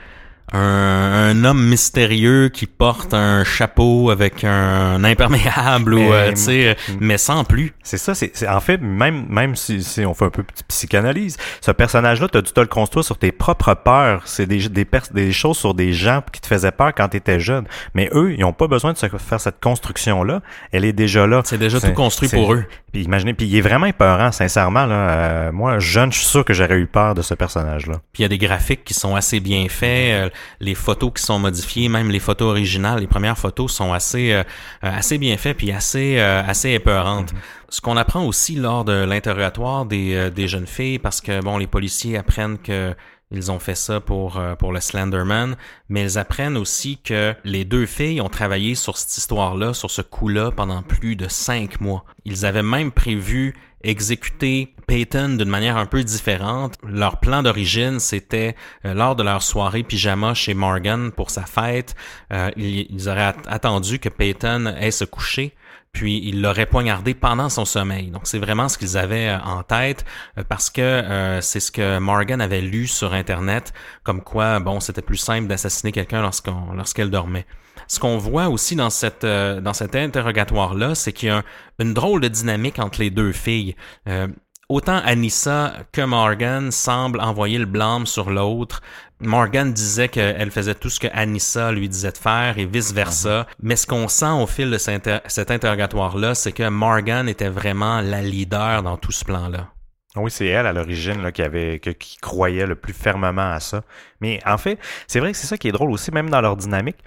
un, homme mystérieux qui porte un chapeau avec un imperméable ou euh, tu sais mais sans plus. C'est ça c'est en fait même même si, si on fait un peu psychanalyse ce personnage là tu as dû te le construire sur tes propres peurs. C'est des des, des choses sur des gens qui te faisaient peur quand tu étais jeune. Mais eux ils ont pas besoin de se faire cette construction là elle est déjà là. C'est déjà tout construit pour eux. Puis imaginez puis il est vraiment épeurant sincèrement là. Euh, moi jeune je suis sûr que j'aurais eu peur de ce personnage là puis il y a des graphiques qui sont assez bien faits euh, les photos qui sont modifiées, même les photos originales, les premières photos sont assez euh, assez bien faites puis assez euh, assez épeurantes. Mm-hmm. Ce qu'on apprend aussi lors de l'interrogatoire des, euh, des jeunes filles, parce que bon, les policiers apprennent que ils ont fait ça pour, pour le Slenderman, mais ils apprennent aussi que les deux filles ont travaillé sur cette histoire-là, sur ce coup-là, pendant plus de cinq mois. Ils avaient même prévu exécuter Peyton d'une manière un peu différente. Leur plan d'origine, c'était euh, lors de leur soirée pyjama chez Morgan pour sa fête, euh, ils, auraient attendu que Peyton ait se coucher puis ils l'auraient poignardé pendant son sommeil. Donc c'est vraiment ce qu'ils avaient euh, en tête parce que c'est ce que Morgan avait lu sur internet comme quoi bon, c'était plus simple d'assassiner quelqu'un lorsqu'on lorsqu'elle dormait ce qu'on voit aussi dans cette euh, dans cet interrogatoire là, c'est qu'il y a une drôle de dynamique entre les deux filles. Euh, autant Anissa que Morgan semblent envoyer le blâme sur l'autre. Morgan disait qu'elle faisait tout ce que Anissa lui disait de faire et vice versa. Mhm. Mais ce qu'on sent au fil de cet interrogatoire-là, c'est que Morgan était vraiment la leader dans tout ce plan-là. Oui, c'est elle à l'origine qui avait qui croyait le plus fermement à ça. Mais en fait, c'est vrai que c'est ça qui est drôle aussi, même dans leur dynamique.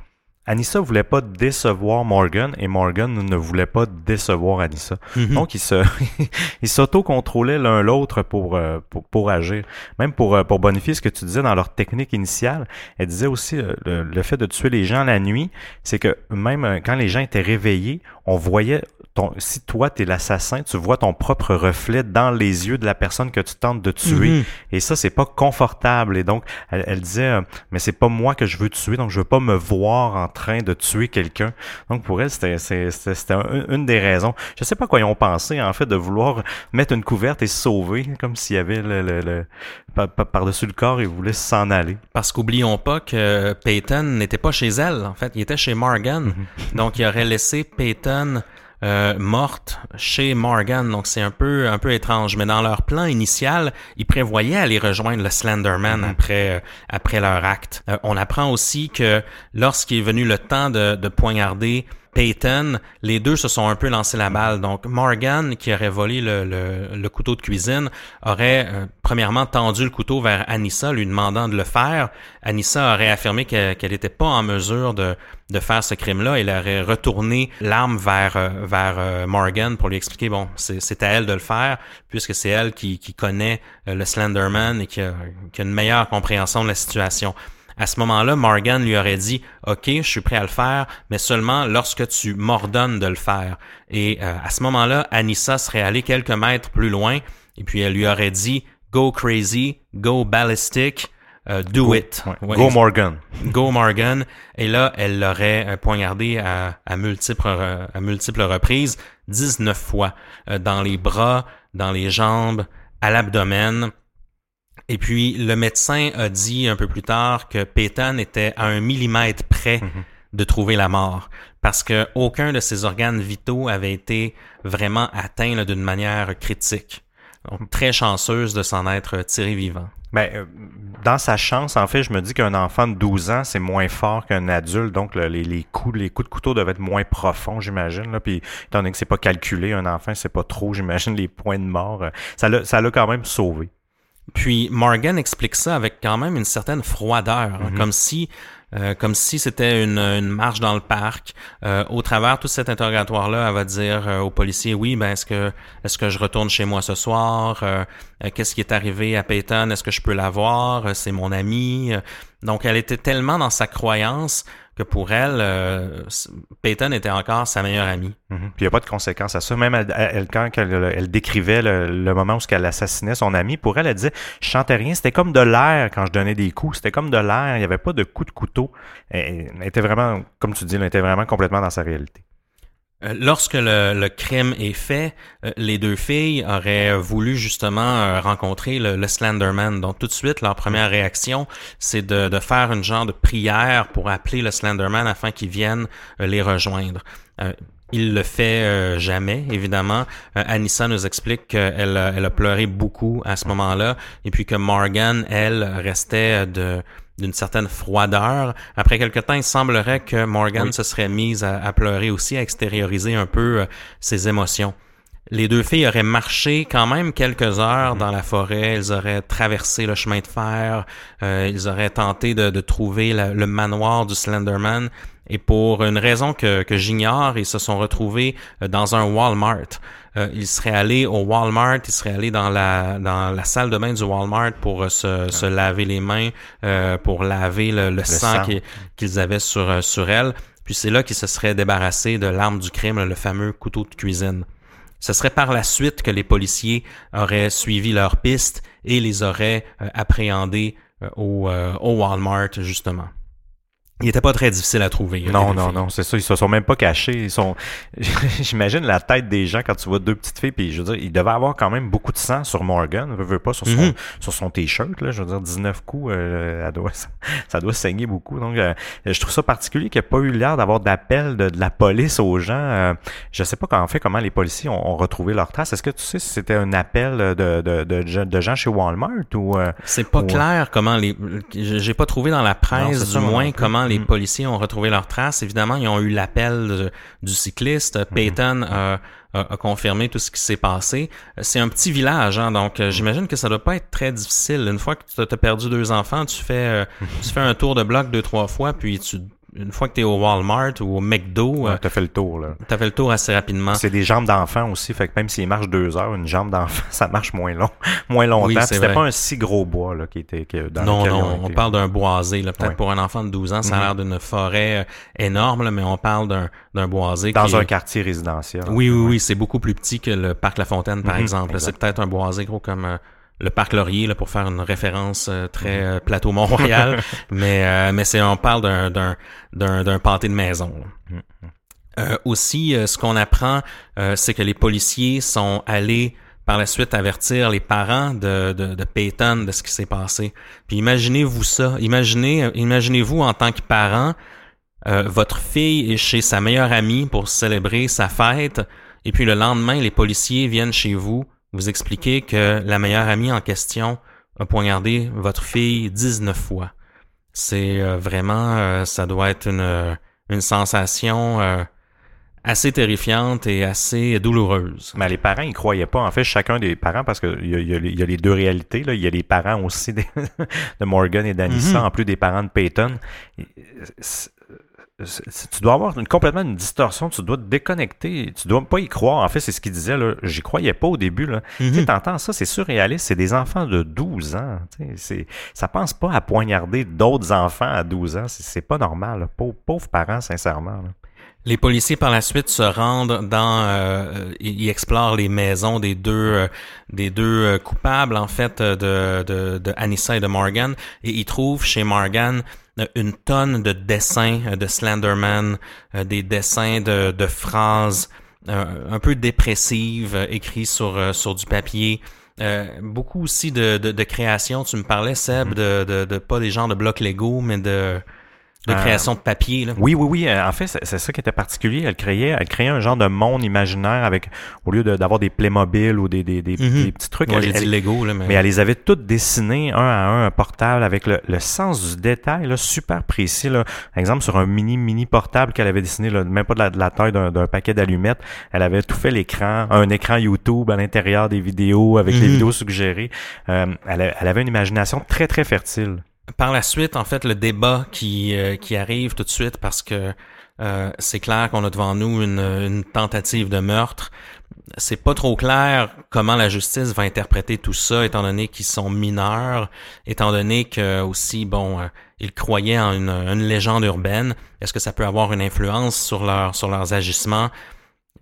Anissa voulait pas décevoir Morgan et Morgan ne voulait pas décevoir Anissa. Mhm. Donc ils se ils s'auto-contrôlaient l'un l'autre pour, euh, pour, pour agir. Même pour euh, pour bonifier ce que tu disais dans leur technique initiale, elle disait aussi euh, le, fait de tuer les gens la nuit, c'est que même quand les gens étaient réveillés, on voyait si toi tu es l'assassin, tu vois ton propre reflet dans les yeux de la personne que tu tentes de tuer. Mhm. Et ça, c'est pas confortable. Et donc, elle, disait, euh, mais c'est pas moi que je veux tuer, donc je veux pas me voir en train de tuer quelqu'un. Donc pour elle, c'était c'était une des raisons. Je sais pas quoi ils ont pensé en fait de vouloir mettre une couverte et se sauver, comme s'il y avait le, le, par-dessus le corps et voulait s'en aller. Parce qu'oublions pas que Peyton n'était pas chez elle, en fait, il était chez Morgan. Mhm. donc il aurait laissé Peyton euh, morte chez Morgan. Donc c'est un peu un peu étrange. Mais dans leur plan initial, ils prévoyaient aller rejoindre le Slenderman mm-hmm. après euh, après leur acte. Euh, on apprend aussi que lorsqu'il est venu le temps de, de poignarder Peyton, les deux se sont un peu lancé la balle. Donc Morgan, qui aurait volé le, le, couteau de cuisine, aurait euh, premièrement tendu le couteau vers Anissa, lui demandant de le faire. Anissa aurait affirmé qu'elle n'était pas en mesure de, de faire ce crime-là. Elle aurait retourné l'arme vers, euh, vers euh, Morgan pour lui expliquer, bon, c'est à elle de le faire, puisque c'est elle qui, qui connaît le Slenderman et qui a une meilleure compréhension de la situation. À ce moment-là, Morgan lui aurait dit OK, je suis prêt à le faire, mais seulement lorsque tu m'ordonnes de le faire. Et euh, à ce moment-là, Anissa serait allée quelques mètres plus loin et puis elle lui aurait dit Go crazy, go ballistic, euh, do it. go Morgan. Go Morgan. Et là, elle l'aurait euh, poignardé à, à, multiples, à multiples reprises, 19 fois, dans les bras, dans les jambes, à l'abdomen. Et puis, le médecin a dit un peu plus tard que Peyton était à un millimètre près mhm. de trouver la mort parce que aucun de ses organes vitaux avait été vraiment atteint d'une manière critique. Donc, très chanceuse de s'en être tiré vivant. Ben, euh, dans sa chance, en fait, je me dis qu'un enfant de 12 ans, c'est moins fort qu'un adulte, donc les, les, coups, les coups de couteau doivent être moins profonds, j'imagine. Là. Puis, étant donné que c'est pas calculé, un enfant, c'est pas trop, j'imagine, les points de mort. Euh, ça l'a, ça l'a quand même sauvé. Puis Morgan explique ça avec quand même une certaine froideur, hein, comme si euh, comme si c'était une, une, marche dans le parc. Euh, au travers tout cet interrogatoire-là, elle va dire euh, au policier oui, ben est-ce que est-ce que je retourne chez moi ce soir? Qu'est-ce qui est arrivé à Peyton? Est-ce que je peux la voir? C'est mon ami. Donc elle était tellement dans sa croyance que pour elle, euh, Peyton était encore sa meilleure amie. Mhm. Puis il n'y a pas de conséquences à ça. Même elle, quand elle, décrivait le, moment où elle assassinait son ami, pour elle, elle disait Je chantais rien, c'était comme de l'air quand je donnais des coups, c'était comme de l'air, il n'y avait pas de coups de couteau. Elle, était vraiment, comme tu dis, elle était vraiment complètement dans sa réalité. Euh, lorsque le, crime est fait, euh, les deux filles auraient voulu justement euh, rencontrer le, Slenderman. Donc tout de suite, leur première réaction, c'est de, faire une genre de prière pour appeler le Slenderman afin qu'il vienne les rejoindre. il le fait jamais, évidemment. Anissa nous explique qu'elle elle a pleuré beaucoup à ce moment-là, et puis que Morgan, elle, restait de d'une certaine froideur. Après quelque temps, il semblerait que Morgan se serait mise à, pleurer aussi, à extérioriser un peu euh, ses émotions. Les deux filles auraient marché quand même quelques heures mhm. dans la forêt, elles auraient traversé le chemin de fer, euh, ils auraient tenté de, trouver le manoir du Slenderman, et pour une raison que, que j'ignore, ils se sont retrouvés euh, dans un Walmart. Euh, ils seraient allés au Walmart, ils seraient allés dans la dans la salle de bain du Walmart pour euh, se, se laver les mains, euh, pour laver le, sang, qu'ils avaient sur sur elles. Puis c'est là qu'ils se seraient débarrassés de l'arme du crime, le fameux couteau de cuisine. Ce serait par la suite que les policiers auraient suivi leur piste et les auraient appréhendés au, au Walmart justement. Il était pas très difficile à trouver. Non, non, non, c'est ça. Ils se sont même pas cachés. Ils sont. J'imagine la tête des gens quand tu vois deux petites filles. Puis je veux dire, il devait avoir quand même beaucoup de sang sur Morgan. Veut, veut pas sur son mhm. sur son t-shirt. Là, je veux dire, 19 coups, euh, doit, ça doit saigner beaucoup. Donc, euh, je trouve ça particulier qu'il n'y ait pas eu l'air d'avoir d'appel de, la police aux gens. Euh, je sais pas en fait comment les policiers ont, retrouvé leurs traces. Est-ce que tu sais si c'était un appel de, de, de, de gens chez Walmart ou euh, C'est pas clair comment les. J'ai pas trouvé dans la presse du moins comment les mm. policiers ont retrouvé leurs traces. Évidemment, ils ont eu l'appel du cycliste. Mm-hmm. Peyton a, confirmé tout ce qui s'est passé. C'est un petit village, hein, donc euh, j'imagine que ça doit pas être très difficile. Une fois que tu as perdu deux enfants, tu fais, euh, tu fais un tour de bloc deux, trois fois, puis tu une fois que tu es au Walmart ou au McDo, ouais, euh, t'as fait le tour là. T'as fait le tour assez rapidement. C'est des jambes d'enfant aussi, fait que même s'il marche deux heures, une jambe d'enfant, ça marche moins long, moins longtemps. Oui, C'était pas un si gros bois là qui était dans Non, non, on parle d'un boisé là. Peut-être pour un enfant de 12 ans, ça a l'air mhm. d'une forêt euh, énorme, là, mais on parle d'un d'un boisé dans un quartier résidentiel. Oui, oui, oui, c'est beaucoup plus petit que le parc La Fontaine par mhm, exemple. C'est peut-être un boisé gros comme euh, le parc Laurier là, pour faire une référence euh, très mhm. euh, plateau Mont-Royal, mais euh, mais c'est on parle d'un d'un d'un d'un pâté de maison. Mhm. aussi, ce qu'on apprend, c'est que les policiers sont allés par la suite avertir les parents de, de, de Peyton de ce qui s'est passé. Puis imaginez-vous ça. Imaginez, imaginez-vous en tant que parent, votre fille est chez sa meilleure amie pour célébrer sa fête, et puis le lendemain, les policiers viennent chez vous vous expliquez que la meilleure amie en question a poignardé votre fille 19 fois. C'est euh, vraiment, euh, ça doit être une, euh, une sensation assez terrifiante et assez douloureuse. Mais les parents, ils croyaient pas. En fait, chacun des parents, parce qu'il y, y, y, a les deux réalités. Là. Il y a les parents aussi de, Morgan et d'Anissa, mm-hmm. en plus des parents de Peyton tu dois avoir une, complètement une distorsion, tu dois te déconnecter, tu dois pas y croire. En fait, c'est ce qu'il disait, là. J'y croyais pas au début, là. Tu mhm. entends ça, c'est surréaliste, c'est des enfants de 12 ans. C'est, ça pense pas à poignarder d'autres enfants à 12 ans. C'est, pas normal, Pauvres, parents, sincèrement, Les policiers par la suite se rendent dans, euh, ils explorent les maisons des deux, euh, des deux euh, coupables en fait de, de, de Anissa et de Morgan, et ils trouvent chez Morgan une tonne de dessins euh, de Slenderman, euh, des dessins de, de phrases un peu dépressives écrits sur, sur du papier. beaucoup aussi de, de, de créations. Tu me parlais, Seb, mm-hmm. de, de, de, pas des genres de blocs Lego, mais de de Euh, création de papier. Là. Oui, oui, oui. euh, En fait, c'est ça qui était particulier. Elle créait, elle créait un genre de monde imaginaire avec, au lieu de- d'avoir des Playmobil ou des, des, des, Mhm. des petits trucs, Moi, j'ai dit Lego, là, mais, mais elle les avait toutes dessinées un à un, un portable, avec le, le sens du détail là, super précis. Là. Par exemple, sur un mini, mini portable qu'elle avait dessiné, là, même pas de la, de la taille d'un paquet d'allumettes, elle avait tout fait l'écran, un écran YouTube à l'intérieur des vidéos, avec les Mhm. vidéos suggérées. Euh, elle, elle avait une imagination très, très fertile. Par la suite, en fait, le débat qui, euh, qui arrive tout de suite parce que euh, c'est clair qu'on a devant nous une, tentative de meurtre. C'est pas trop clair comment la justice va interpréter tout ça, étant donné qu'ils sont mineurs, étant donné que aussi, bon, euh, ils croyaient en une, une légende urbaine. Est-ce que ça peut avoir une influence sur leur sur leurs agissements?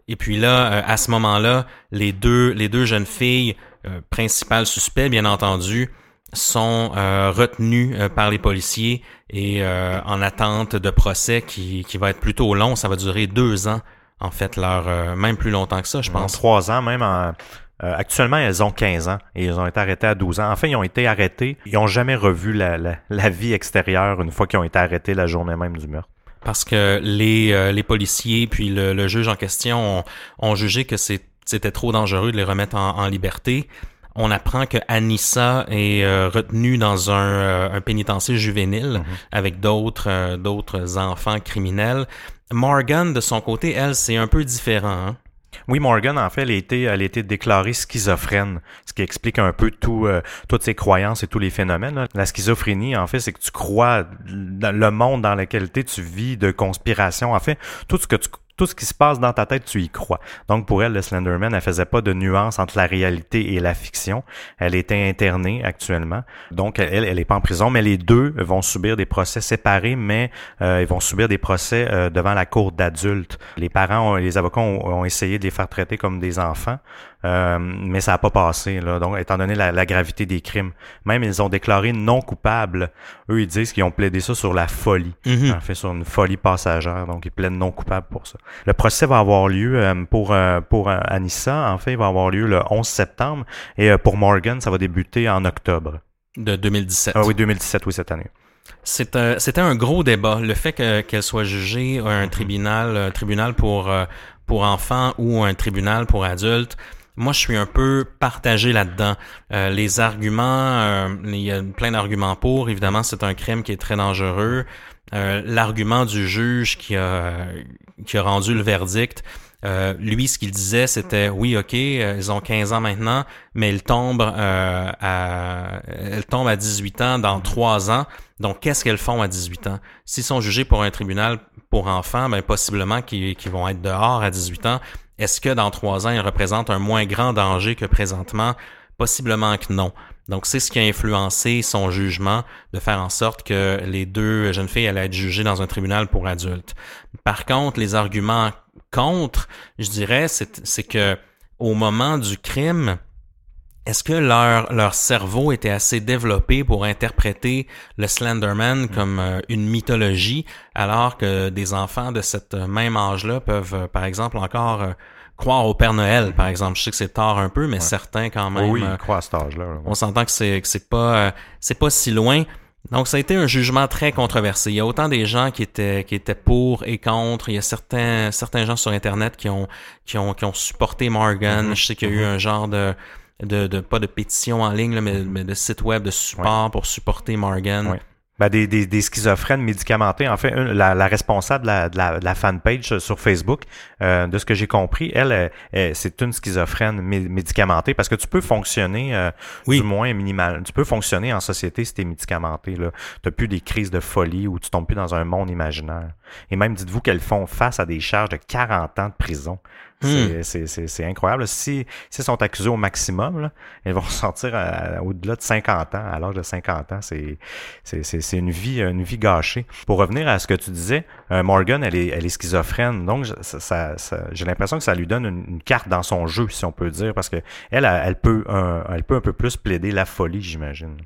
Et puis là, euh, à ce moment-là, les deux les deux jeunes filles principales suspects, bien entendu, sont euh, retenus euh, par les policiers et euh, en attente de procès qui, qui va être plutôt long. Ça va durer deux ans, en fait, leur euh, même plus longtemps que ça, je En pense. trois ans, même en, euh, actuellement, elles ont 15 ans et ils ont été arrêtés à 12 ans. En fait, ils ont été arrêtés. Ils ont jamais revu la, la, la vie extérieure une fois qu'ils ont été arrêtés la journée même du meurtre. Parce que les, euh, les policiers puis le, le juge en question ont, ont jugé que c'était trop dangereux de les remettre en, en liberté. On apprend que Anissa est euh, retenue dans un, euh, un pénitencier juvénile avec d'autres euh, d'autres enfants criminels. Morgan, de son côté, elle, c'est un peu différent. hein. Oui, Morgan, en fait, elle a été, elle a été déclarée schizophrène, ce qui explique un peu tout, euh, toutes ses croyances et tous les phénomènes. là. La schizophrénie, en fait, c'est que tu crois dans le monde dans lequel tu vis de conspiration. En fait, tout ce que tu tout ce qui se passe dans ta tête, tu y crois. Donc pour elle, le Slenderman, elle faisait pas de nuance entre la réalité et la fiction. Elle était internée actuellement. Donc elle, elle est pas en prison, mais les deux vont subir des procès séparés, mais euh, ils vont subir des procès euh, devant la cour d'adultes. Les parents, ont- les avocats ont, ont essayé de les faire traiter comme des enfants, euh, mais ça n'a pas passé. Là. Donc étant donné la, la gravité des crimes, même ils ont déclaré non coupables. Eux, ils disent qu'ils ont plaidé ça sur la folie. Mhm. En fait, sur une folie passagère. Donc, ils plaident non coupables pour ça. Le procès va avoir lieu euh, pour, euh, pour euh, Anissa. En fait, il va avoir lieu le 11 septembre. Et euh, pour Morgan, ça va débuter en octobre. De 2017. Ah oui, 2017, oui, cette année. C'était un gros débat. Le fait que- qu'elle soit jugée à un tribunal, un tribunal pour, pour enfants ou un tribunal pour adultes, moi, je suis un peu partagé là-dedans. Euh, les arguments, euh, il y a plein d'arguments pour. Évidemment, c'est un crime qui est très dangereux. Euh, L'argument du juge qui a, qui a rendu le verdict, euh, lui, ce qu'il disait, c'était oui, ok, euh, ils ont 15 ans maintenant, mais ils tombent euh, à, elles tombent à 18 ans dans 3 ans. Donc, qu'est-ce qu'elles font à 18 ans? S'ils sont jugés pour un tribunal pour enfants, ben, possiblement qu'ils qu'ils vont être dehors à 18 ans. Est-ce que dans 3 ans, ils représentent un moins grand danger que présentement? Possiblement que non. Donc, c'est ce qui a influencé son jugement de faire en sorte que les deux jeunes filles allaient être jugées dans un tribunal pour adultes. Par contre, les arguments contre, je dirais, c'est que au moment du crime, est-ce que leur, leur cerveau était assez développé pour interpréter le Slenderman comme euh, une mythologie, alors que des enfants de cette même âge-là peuvent, euh, par exemple, encore euh, croire au Père Noël, par exemple? Je sais que c'est tard un peu, mais certains quand même. oui, croit à cet âge-là. là. on s'entend que c'est que c'est pas c'est pas si loin. Donc ça a été un jugement très controversé. Il y a autant des gens qui étaient qui étaient pour et contre. Il y a certains certains gens sur internet qui ont qui ont qui ont supporté Morgan. Mhm. Je sais qu'il y a eu un genre de de, de pas de pétition en ligne là, mais, mais de site web de support pour supporter Morgan. Ouais. Ben, des, des, des schizophrènes médicamentés. En fait, une- la, la responsable de la, de la, de la fanpage sur Facebook, euh, de ce que j'ai compris, elle, euh, euh, c'est une schizophrène mé- médicamentée parce que tu peux fonctionner, euh, Oui. du moins minimal. Tu peux fonctionner en société si t'es médicamenté. Tu n'as plus des crises de folie ou tu tombes plus dans un monde imaginaire. Et même, dites-vous qu'elles font face à des charges de 40 ans de prison. C'est- C'est incroyable. Si, si sont accusées au maximum, là, elles vont sortir à- au-delà de 50 ans. À l'âge de 50 ans, c'est c'est- c'est c'est une vie, une vie gâchée. Pour revenir à ce que tu disais, euh, Morgan, elle est, elle est schizophrène. Donc, ça, ça- ça- j'ai l'impression que ça lui donne une, une carte dans son jeu, si on peut dire, parce que elle, elle, elle peut, un, elle peut un peu plus plaider la folie, j'imagine.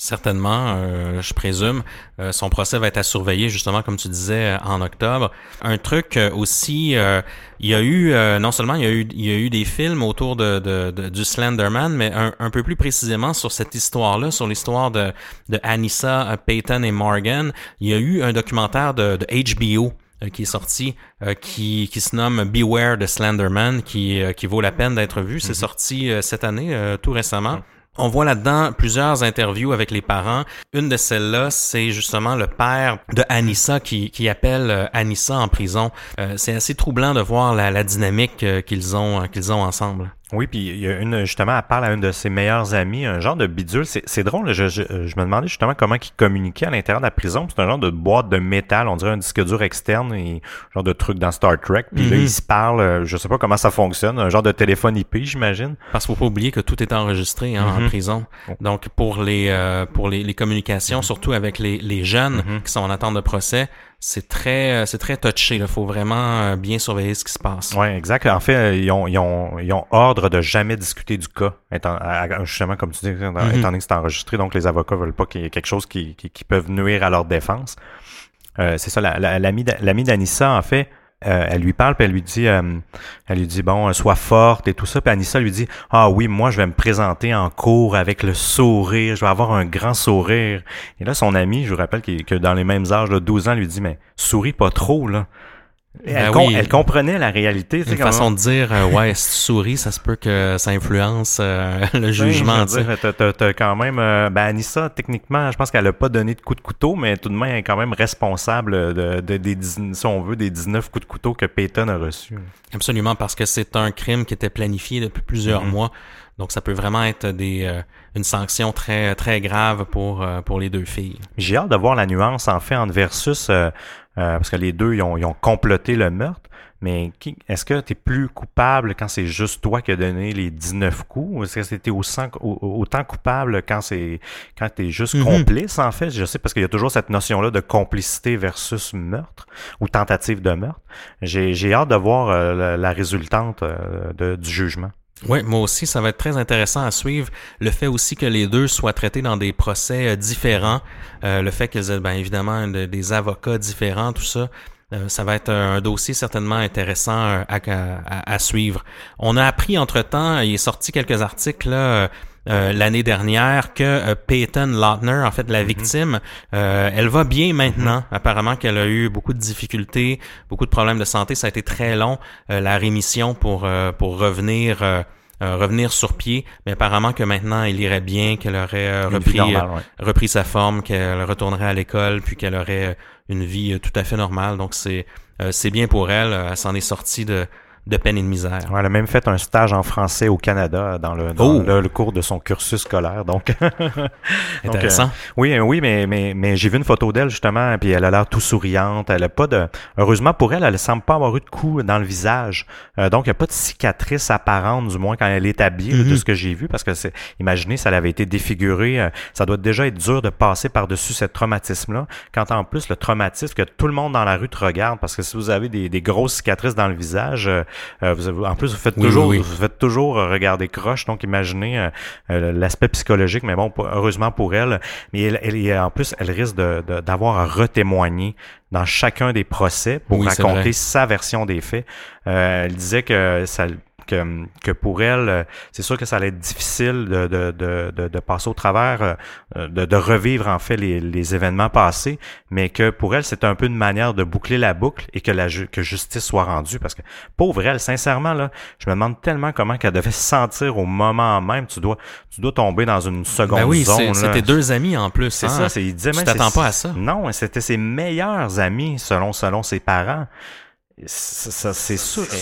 Certainement, euh, je présume. Euh, son procès va être à surveiller, justement, comme tu disais, en octobre. Un truc euh, aussi, il y a eu, non seulement il y a eu, il y a eu des films autour de, de, du Slenderman, mais un, un, peu plus précisément sur cette histoire-là, sur l'histoire de, de Anissa, Peyton et Morgan. Il y a eu un documentaire de, de HBO qui est sorti, qui, qui se nomme Beware the Slenderman, qui, qui vaut la peine d'être vu. C'est mm-hmm. sorti cette année, tout récemment. On voit là-dedans plusieurs interviews avec les parents. Une de celles-là, c'est justement le père de Anissa qui, qui appelle euh, Anissa en prison. Euh, c'est assez troublant de voir la, la dynamique euh, qu'ils ont qu'ils ont ensemble. Oui, puis il y a une, justement, elle parle à une de ses meilleures amies, un genre de bidule. C'est drôle, je, je, je, me demandais justement comment ils communiquaient à l'intérieur de la prison. C'est un genre de boîte de métal, on dirait un disque dur externe, et genre de truc dans Star Trek. Puis là, mhm. ils se parlent, euh, je sais pas comment ça fonctionne, un genre de téléphone IP, j'imagine. Parce qu'il faut pas oublier que tout est enregistré hein, en mhm. prison. Oh. Donc pour les euh, pour les, les communications, surtout avec les, les jeunes qui sont en attente de procès, c'est très euh, c'est très touché. Il faut vraiment euh, bien surveiller ce qui se passe. Oui, exact. En fait, euh, ils ont, ils, ont, ils ont ordre de jamais discuter du cas, étant, justement, comme tu dis, étant mm-hmm. donné que c'est enregistré, donc les avocats veulent pas qu'il y ait quelque chose qui, qui, qui peuvent nuire à leur défense. c'est ça, l'ami la, d'Anissa, en fait, euh, elle lui parle, puis elle lui dit, euh, elle lui dit bon, sois forte et tout ça. Puis Anissa lui dit, ah oui, moi je vais me présenter en cours avec le sourire, je vais avoir un grand sourire. Et là, son ami, je vous rappelle que dans les mêmes âges, de 12 ans, lui dit, mais souris pas trop là. Elle, ben elle, comprenait la réalité. Une façon de dire, euh, ouais, si tu souris, ça se peut que ça influence euh, le jugement. Tu as, quand même, euh, ben Anissa, techniquement, je pense qu'elle a pas donné de coup de couteau, mais tout de même, elle est quand même responsable de, de, des, si on veut, des 19 coups de couteau que Peyton a reçus. Absolument, parce que c'est un crime qui était planifié depuis plusieurs mm-hmm. mois. Donc, ça peut vraiment être des, une sanction très, très grave pour, pour les deux filles. J'ai hâte de voir la nuance, en fait, entre versus euh, parce que les deux, ils ont, ils ont comploté le meurtre. Mais est-ce que tu es plus coupable quand c'est juste toi qui as donné les 19 coups? Ou est-ce que c'était autant, coupable quand c'est quand tu es juste mm-hmm. complice, en fait? Je sais parce qu'il y a toujours cette notion-là de complicité versus meurtre ou tentative de meurtre. J'ai hâte de voir euh, la, résultante euh, du jugement. Oui, moi aussi, ça va être très intéressant à suivre. Le fait aussi que les deux soient traités dans des procès euh, différents, euh, le fait qu'ils aient bien évidemment des avocats différents, tout ça. Euh, ça va être un dossier certainement intéressant à, suivre. On a appris entre-temps, il est sorti quelques articles là, euh, l'année dernière que euh, Peyton Lautner, en fait la mhm. victime, euh, elle va bien maintenant. Mhm. Apparemment qu'elle a eu beaucoup de difficultés, beaucoup de problèmes de santé. Ça a été très long la rémission pour pour revenir. Revenir sur pied, mais apparemment que maintenant elle irait bien, qu'elle aurait repris, repris sa forme, qu'elle retournerait à l'école, puis qu'elle aurait une vie tout à fait normale. Donc c'est c'est bien pour elle. Elle s'en est sortie de de peine et de misère. elle a même fait un stage en français au Canada dans le, dans oh! le, cours de son cursus scolaire. Donc, intéressant. Euh, oui, oui, mais mais mais j'ai vu une photo d'elle justement, puis elle a l'air tout souriante. Elle a pas de, heureusement pour elle, elle semble pas avoir eu de coup dans le visage. Euh, donc, il n'y a pas de cicatrice apparente, du moins quand elle est habillée, de mm-hmm. ce que j'ai vu, parce que c'est, imaginez, ça avait été défiguré, euh, ça doit déjà être dur de passer par dessus ce traumatisme-là. Quand en plus le traumatisme que tout le monde dans la rue te regarde, parce que si vous avez des, des grosses cicatrices dans le visage euh, en plus, vous faites toujours, vous faites toujours regarder croche. Donc, imaginez euh, euh, l'aspect psychologique. Mais bon, heureusement pour elle. Mais elle, elle en plus, elle risque d'avoir de, à retémoigner dans chacun des procès pour raconter sa version des faits. elle disait que ça que, que pour elle, euh, c'est sûr que ça allait être difficile de, de, de, de passer au travers, euh, de, de revivre en fait les, les, événements passés, mais que pour elle, c'est un peu une manière de boucler la boucle et que la que justice soit rendue. Parce que pauvre elle, sincèrement, là, je me demande tellement comment qu'elle devait se sentir au moment même. Tu dois, tu dois tomber dans une seconde ben oui, zone. C'était deux amis en plus. C'est hein? ça. Il disait tu t'attends pas à ça. Non, c'était ses meilleurs amis selon selon ses parents. Ça, c'est surréel.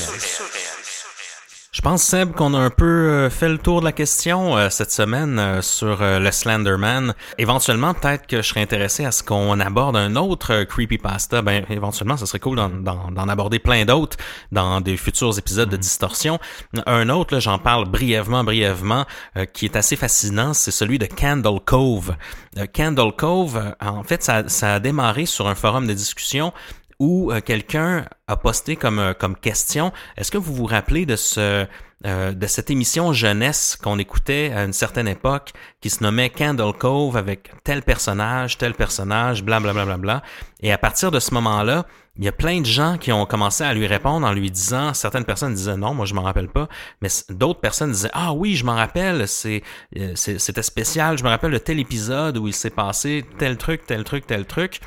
Je pense, Seb, qu'on a un peu euh, fait le tour de la question euh, cette semaine euh, sur le Slenderman. Éventuellement, peut-être que je serais intéressé à ce qu'on aborde un autre creepypasta. Ben, éventuellement, ce serait cool d'en aborder plein d'autres dans des futurs épisodes de Distorsion. Un autre, j'en parle brièvement, brièvement, qui est assez fascinant, c'est celui de Candle Cove. Candle Cove, en fait, ça, ça a démarré sur un forum de discussion où quelqu'un a posté comme, euh, comme question, est-ce que vous vous rappelez de ce, euh, de cette émission jeunesse qu'on écoutait à une certaine époque, qui se nommait Candle Cove avec tel personnage, tel personnage, bla bla bla bla bla? Et à partir de ce moment-là, il y a plein de gens qui ont commencé à lui répondre en lui disant, certaines personnes disaient non, moi je m'en rappelle pas, mais d'autres personnes disaient ah oui, je m'en rappelle, c'est c'était spécial, je me rappelle de tel épisode où il s'est passé tel truc, tel truc, tel truc.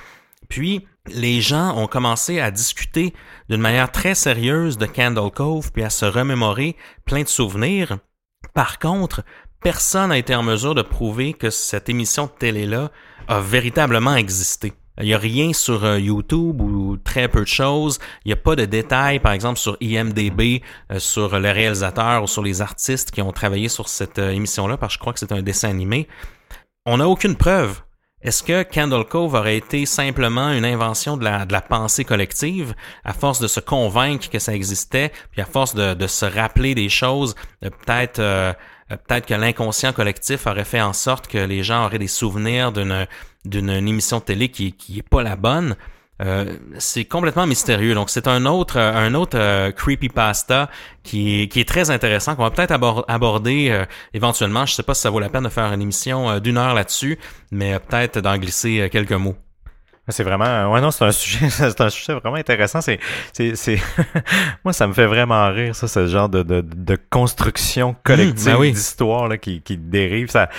Puis les gens ont commencé à discuter d'une manière très sérieuse de Candle Cove, puis à se remémorer plein de souvenirs. Par contre, personne n'a été en mesure de prouver que cette émission de télé-là a véritablement existé. Il n'y a rien sur euh, YouTube ou très peu de choses. Il n'y a pas de détails, par exemple, sur IMDB, euh, sur le réalisateur ou sur les artistes qui ont travaillé sur cette euh, émission-là, parce que je crois que c'est un dessin animé. On n'a aucune preuve est-ce que Candle Cove aurait été simplement une invention de la, pensée collective, à force de se convaincre que ça existait, puis à force de, se rappeler des choses, peut-être euh, peut-être que l'inconscient collectif aurait fait en sorte que les gens auraient des souvenirs d'une d'une émission de télé qui qui est pas la bonne? Euh, c'est complètement mystérieux. Donc c'est un autre un autre euh, creepypasta qui est, qui est très intéressant qu'on va peut-être aborder euh, éventuellement. Je sais pas si ça vaut la peine de faire une émission euh, d'une heure là-dessus, mais peut-être d'en glisser quelques mots. C'est vraiment, ouais non, c'est un sujet, c'est un sujet vraiment intéressant. C'est, c'est, c'est, moi ça me fait vraiment rire ça, ce genre de, de, de construction collective mmh, d'histoire là qui, qui dérive. Ça,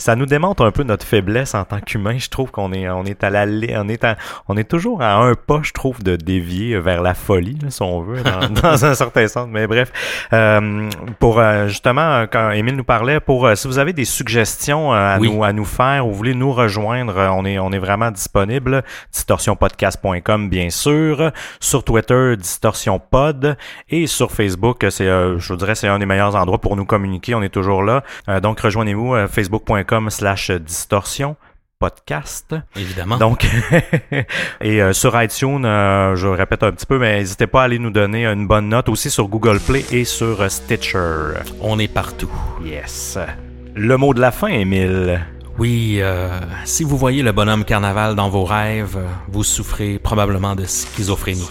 ça nous démontre un peu notre faiblesse en tant qu'humain. Je trouve qu'on est, on est à la, on est à, on est toujours à un pas, je trouve, de dévier vers la folie, là, si on veut, dans, dans, un certain sens. Mais bref, euh, pour euh, justement quand Émile nous parlait, pour euh, si vous avez des suggestions à nous à nous faire ou voulez nous rejoindre, on est, on est vraiment disponible distorsionpodcast.com bien sûr, sur Twitter distorsionpod et sur Facebook, c'est euh, je vous dirais c'est un des meilleurs endroits pour nous communiquer, on est toujours là. Euh, donc rejoignez-vous euh, facebook.com slash distorsion podcast. Évidemment. Donc, et sur iTunes, je répète un petit peu, mais n'hésitez pas à aller nous donner une bonne note aussi sur Google Play et sur Stitcher. On est partout. Yes. Le mot de la fin, Émile. Oui, euh, si vous voyez le bonhomme carnaval dans vos rêves, vous souffrez probablement de schizophrénie.